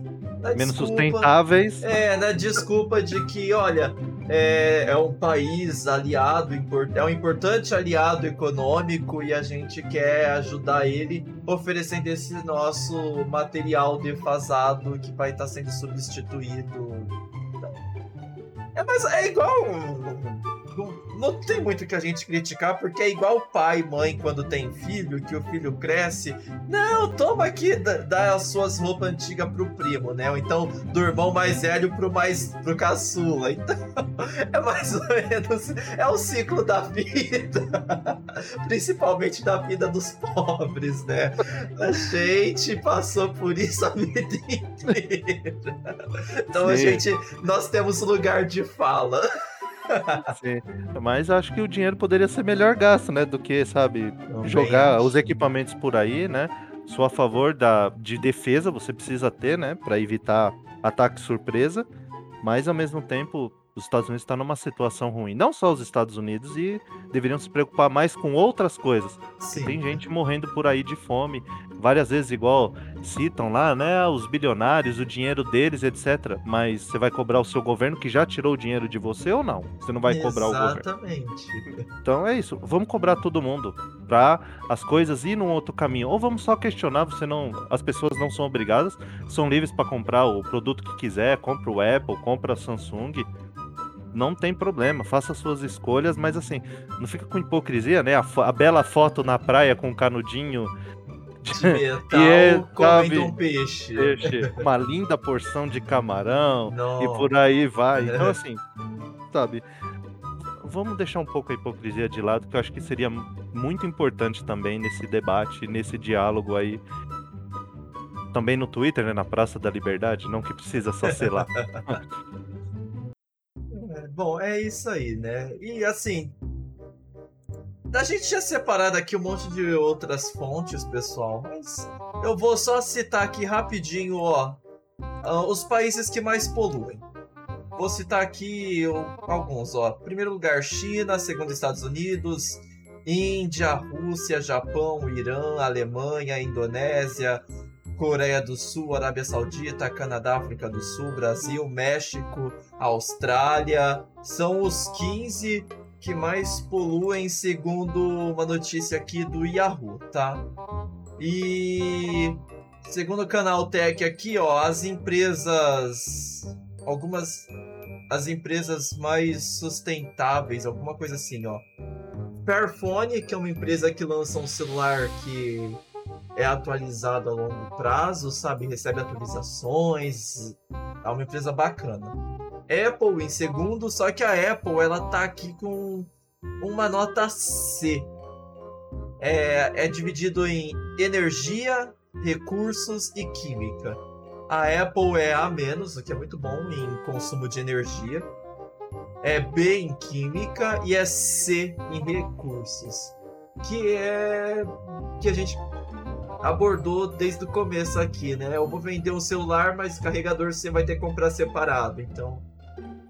Menos desculpa, sustentáveis. É, na desculpa de que, olha, é, é um país aliado, é um importante aliado econômico e a gente quer ajudar ele oferecendo esse nosso material defasado que vai estar sendo substituído. É, mas é igual não tem muito que a gente criticar, porque é igual pai e mãe quando tem filho, que o filho cresce. Não, toma aqui, dá, as suas roupas antigas pro primo, né? Ou então do irmão mais velho pro mais pro caçula. Então, é mais ou menos. É o ciclo da vida. Principalmente da vida dos pobres, né? A gente passou por isso a vida inteira. Então Sim. a gente. Nós temos lugar de fala. Sim. Mas acho que o dinheiro poderia ser melhor gasto, né? Do que, sabe, Também jogar os equipamentos por aí, né? Sou a favor da, de defesa, você precisa ter, né? Para evitar ataque surpresa. Mas ao mesmo tempo, os Estados Unidos estão numa situação ruim. Não só os Estados Unidos, e deveriam se preocupar mais com outras coisas. Tem gente morrendo por aí de fome. Várias vezes, igual citam lá, né? Os bilionários, o dinheiro deles, etc. Mas você vai cobrar o seu governo que já tirou o dinheiro de você ou não? Você não vai Exatamente. cobrar o governo. Exatamente. Então é isso. Vamos cobrar todo mundo para as coisas ir num outro caminho. Ou vamos só questionar, você não. As pessoas não são obrigadas, são livres para comprar o produto que quiser, compra o Apple, compra a Samsung não tem problema, faça suas escolhas, mas assim, não fica com hipocrisia, né? A, a bela foto na praia com o canudinho de metal e é, comendo um peixe. peixe. Uma linda porção de camarão não. e por aí vai. Então, assim, sabe, vamos deixar um pouco a hipocrisia de lado, que eu acho que seria muito importante também nesse debate, nesse diálogo aí. Também no Twitter, né, na Praça da Liberdade, não que precisa só ser lá. Bom, é isso aí, né? E assim, a gente tinha separado aqui um monte de outras fontes, pessoal, mas eu vou só citar aqui rapidinho, ó, ah, os países que mais poluem. Vou citar aqui alguns, ó. Primeiro lugar, China, segundo Estados Unidos, Índia, Rússia, Japão, Irã, Alemanha, Indonésia, Coreia do Sul, Arábia Saudita, Canadá, África do Sul, Brasil, México, Austrália. São os 15 que mais poluem, segundo uma notícia aqui do Yahoo, tá? E segundo o canal Tech aqui, ó, as empresas algumas as empresas mais sustentáveis, alguma coisa assim, ó. Fairphone, que é uma empresa que lança um celular que é atualizado a longo prazo, sabe? Recebe atualizações. É uma empresa bacana. Apple em segundo, só que a Apple ela tá aqui com uma nota C. É, é dividido em energia, recursos e química. A Apple é A menos, o que é muito bom em consumo de energia. É B em química e é C em recursos. Que é que a gente abordou desde o começo aqui, né? Eu vou vender um celular, mas carregador você vai ter que comprar separado. Então,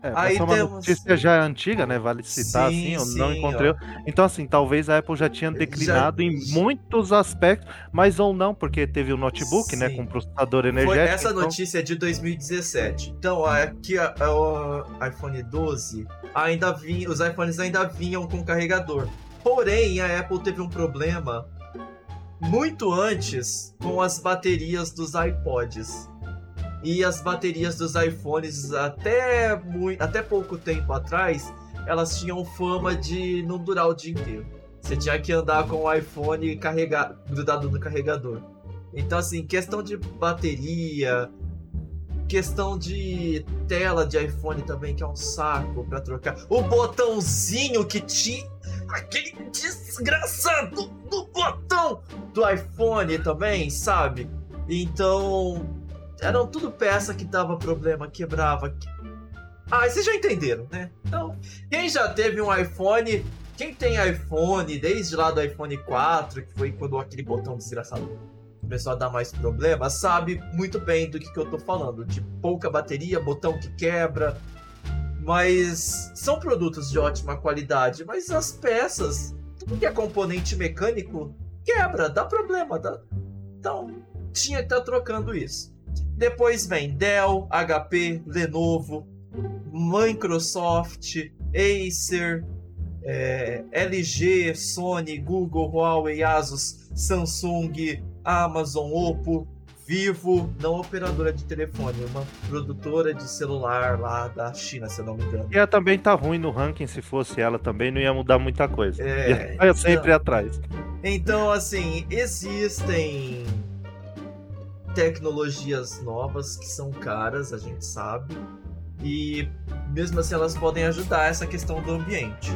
É, Aí é uma temos... notícia já antiga, né? Vale citar, sim, assim, eu sim, não encontrei. Ó. Então, assim, talvez a Apple já tinha declinado já... em muitos aspectos, mas ou não, porque teve o notebook, né, sim. né, com processador energético. Foi essa então... notícia é de 2017. Então, aqui o iPhone 12 ainda vinha, os iPhones ainda vinham com carregador. Porém, a Apple teve um problema muito antes com as baterias dos iPods. E as baterias dos iPhones, até, muito, até pouco tempo atrás, elas tinham fama de não durar o dia inteiro. Você tinha que andar com o iPhone carregado, grudado no carregador. Então, assim, questão de bateria, questão de tela de iPhone também, que é um saco para trocar. O botãozinho que tinha. Aquele desgraçado do botão do iPhone também, sabe? Então, eram tudo peça que dava problema, quebrava. Ah, vocês já entenderam, né? Então, quem já teve um iPhone, quem tem iPhone, desde lá do iPhone 4, que foi quando aquele botão desgraçado começou a dar mais problema, sabe muito bem do que, que eu tô falando. De pouca bateria, botão que quebra. Mas são produtos de ótima qualidade, mas as peças, tudo que é componente mecânico, quebra, dá problema. Dá... Então, tinha que estar tá trocando isso. Depois vem Dell, HP, Lenovo, Microsoft, Acer, é, LG, Sony, Google, Huawei, Asus, Samsung, Amazon, Oppo, Vivo, não operadora de telefone, uma produtora de celular lá da China, se eu não me engano. E ela também tá ruim no ranking, se fosse ela também, não ia mudar muita coisa. É, ia sempre então, atrás. Então, assim, existem tecnologias novas que são caras, a gente sabe, e mesmo assim elas podem ajudar essa questão do ambiente.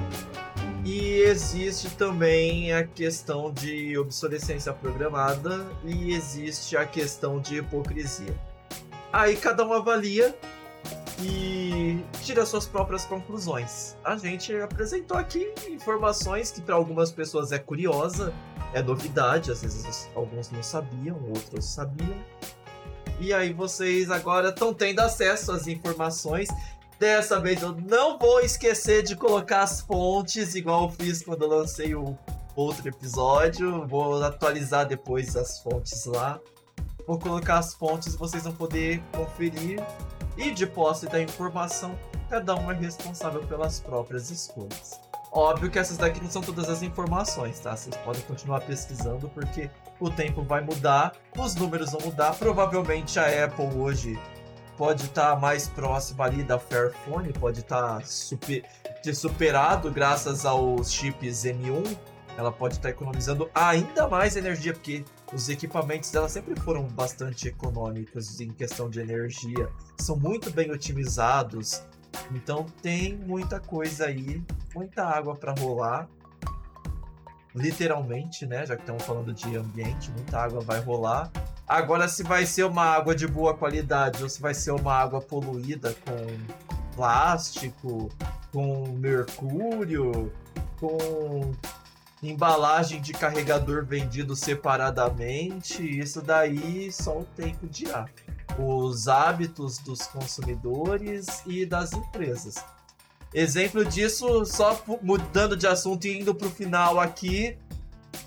E existe também a questão de obsolescência programada e existe a questão de hipocrisia. Aí cada um avalia e tira suas próprias conclusões. A gente apresentou aqui informações que para algumas pessoas é curiosa, é novidade, às vezes alguns não sabiam, outros sabiam. E aí vocês agora estão tendo acesso às informações. Dessa vez eu não vou esquecer de colocar as fontes, igual eu fiz quando eu lancei o outro episódio. Vou atualizar depois as fontes lá. Vou colocar as fontes, vocês vão poder conferir. E de posse da informação, cada um é responsável pelas próprias escolhas. Óbvio que essas daqui não são todas as informações, tá? Vocês podem continuar pesquisando porque o tempo vai mudar, os números vão mudar. Provavelmente a Apple hoje pode estar tá mais próxima ali da Fairphone, pode estar tá super, ter superado graças aos chips M1. Ela pode estar tá economizando ainda mais energia, porque os equipamentos dela sempre foram bastante econômicos em questão de energia, são muito bem otimizados. Então tem muita coisa aí, muita água para rolar. Literalmente, né? Já que estamos falando de ambiente, muita água vai rolar. Agora, se vai ser uma água de boa qualidade ou se vai ser uma água poluída com plástico, com mercúrio, com embalagem de carregador vendido separadamente, isso daí só o tempo dirá os hábitos dos consumidores e das empresas. Exemplo disso, só mudando de assunto e indo para o final aqui,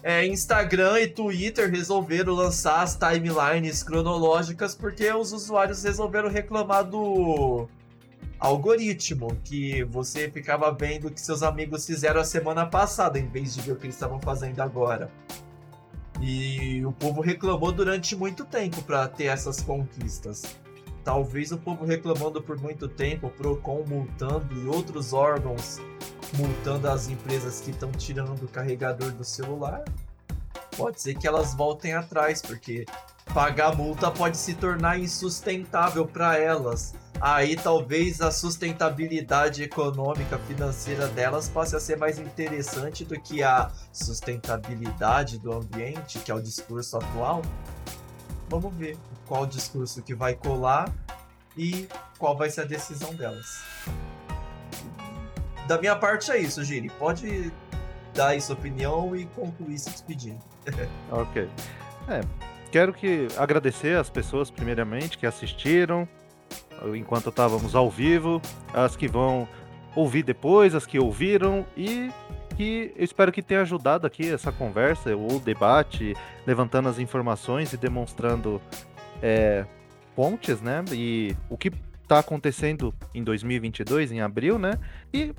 é, Instagram e Twitter resolveram lançar as timelines cronológicas porque os usuários resolveram reclamar do algoritmo, que você ficava vendo o que seus amigos fizeram a semana passada, em vez de ver o que eles estavam fazendo agora. E o povo reclamou durante muito tempo para ter essas conquistas. Talvez o povo reclamando por muito tempo, Procon multando e outros órgãos multando as empresas que estão tirando o carregador do celular. Pode ser que elas voltem atrás, porque pagar multa pode se tornar insustentável para elas aí talvez a sustentabilidade econômica financeira delas passe a ser mais interessante do que a sustentabilidade do ambiente, que é o discurso atual. Vamos ver qual discurso que vai colar e qual vai ser a decisão delas. Da minha parte é isso, Giri. Pode dar aí sua opinião e concluir se despedindo. ok. É, quero que agradecer as pessoas primeiramente que assistiram, enquanto estávamos ao vivo, as que vão ouvir depois, as que ouviram e que eu espero que tenha ajudado aqui essa conversa, o debate, levantando as informações e demonstrando é, pontes, né? E o que está acontecendo em 2022, em abril, né? E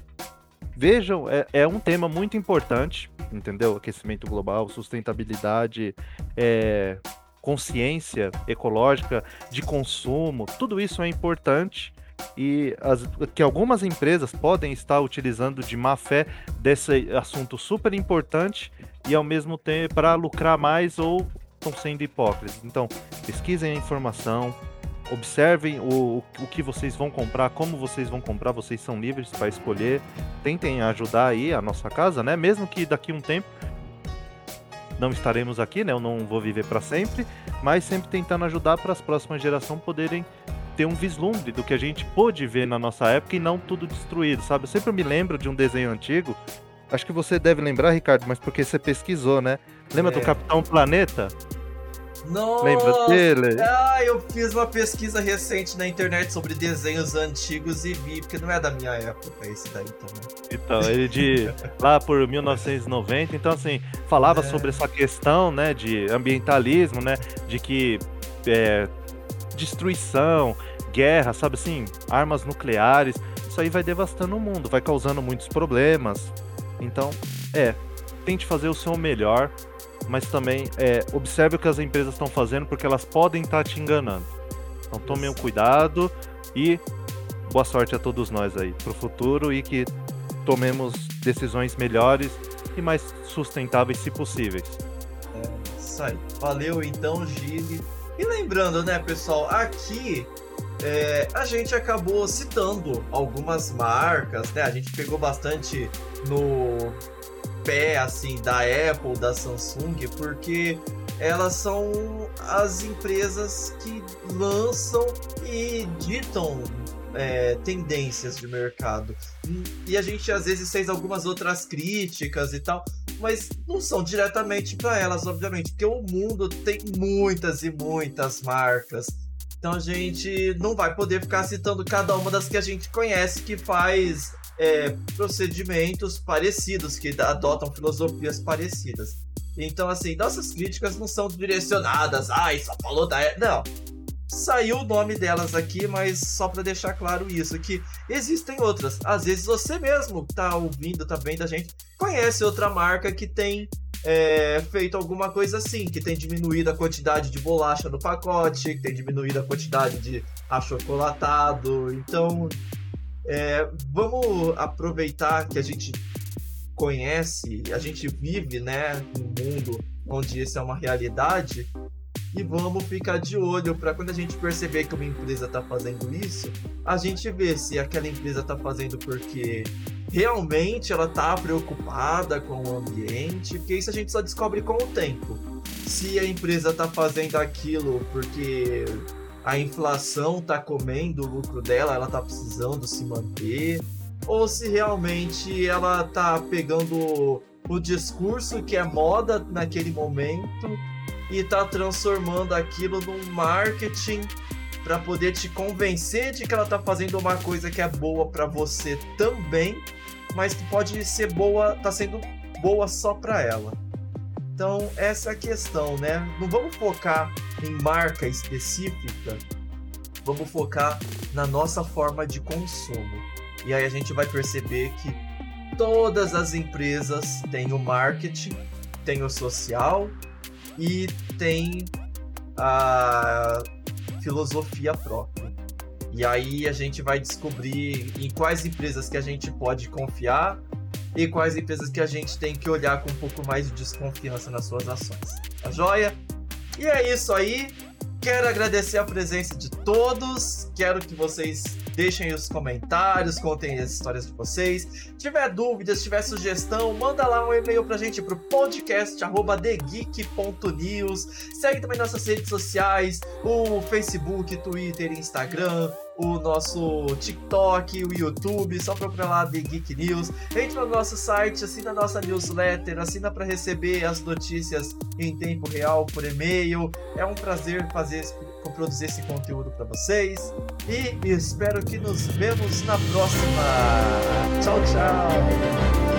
vejam, é, é, um tema muito importante, entendeu? Aquecimento global, sustentabilidade, é, consciência ecológica de consumo, tudo isso é importante e as, que algumas empresas podem estar utilizando de má fé desse assunto super importante e ao mesmo tempo para lucrar mais ou estão sendo hipócritas. Então, pesquisem a informação, observem o, o que vocês vão comprar, como vocês vão comprar, vocês são livres para escolher. Tentem ajudar aí a nossa casa, né? Mesmo que daqui a um tempo não estaremos aqui, né? Eu não vou viver para sempre, mas sempre tentando ajudar para as próximas gerações poderem ter um vislumbre do que a gente pôde ver na nossa época e não tudo destruído, sabe? Eu sempre me lembro de um desenho antigo. Acho que você deve lembrar, Ricardo, mas porque você pesquisou, né? Lembra é. do Capitão Planeta? Nossa! Lembra dele? Ah, eu fiz uma pesquisa recente na internet sobre desenhos antigos e vi, porque não é da minha época esse daí também. Então, ele de lá por 1990, então assim, falava é. sobre essa questão, né, de ambientalismo, né, de que é, destruição, guerra, sabe assim, armas nucleares, isso aí vai devastando o mundo, vai causando muitos problemas. Então, é, tente fazer o seu melhor mas também é, observe o que as empresas estão fazendo, porque elas podem estar tá te enganando. Então tomem um cuidado e boa sorte a todos nós aí para o futuro e que tomemos decisões melhores e mais sustentáveis, se possíveis. É isso aí. Valeu então, Gile. E lembrando, né, pessoal, aqui é, a gente acabou citando algumas marcas, né? A gente pegou bastante no pé assim da Apple, da Samsung, porque elas são as empresas que lançam e ditam é, tendências de mercado. E a gente às vezes fez algumas outras críticas e tal, mas não são diretamente para elas, obviamente, porque o mundo tem muitas e muitas marcas. Então a gente não vai poder ficar citando cada uma das que a gente conhece que faz é, procedimentos parecidos, que adotam filosofias parecidas. Então, assim, nossas críticas não são direcionadas, ai, só falou da. Não. Saiu o nome delas aqui, mas só para deixar claro isso, que existem outras. Às vezes você mesmo que tá ouvindo, tá vendo a gente, conhece outra marca que tem é, feito alguma coisa assim, que tem diminuído a quantidade de bolacha no pacote, que tem diminuído a quantidade de achocolatado. Então, é, vamos aproveitar que a gente conhece, a gente vive, né, num mundo onde isso é uma realidade e vamos ficar de olho para quando a gente perceber que uma empresa está fazendo isso, a gente ver se aquela empresa está fazendo porque realmente ela está preocupada com o ambiente, porque isso a gente só descobre com o tempo. Se a empresa está fazendo aquilo porque a inflação tá comendo o lucro dela, ela tá precisando se manter, ou se realmente ela tá pegando o discurso que é moda naquele momento e tá transformando aquilo num marketing para poder te convencer de que ela tá fazendo uma coisa que é boa para você também, mas que pode ser boa, tá sendo boa só para ela. Então, essa é a questão, né? Não vamos focar em marca específica, vamos focar na nossa forma de consumo. E aí a gente vai perceber que todas as empresas têm o marketing, têm o social e têm a filosofia própria. E aí a gente vai descobrir em quais empresas que a gente pode confiar e quais empresas que a gente tem que olhar com um pouco mais de desconfiança nas suas ações. Tá joia? E é isso aí. Quero agradecer a presença de todos. Quero que vocês deixem os comentários, contem as histórias de vocês. Se tiver dúvidas, tiver sugestão, manda lá um e-mail pra gente pro podcast@thegeek.news. Segue também nossas redes sociais, o Facebook, Twitter, Instagram, o nosso TikTok, o YouTube, só procurar lá The Geek News. Entre no nosso site, assina a nossa newsletter, assina para receber as notícias em tempo real por e-mail. É um prazer fazer produzir esse conteúdo para vocês. e espero que nos vemos na próxima. Tchau, tchau.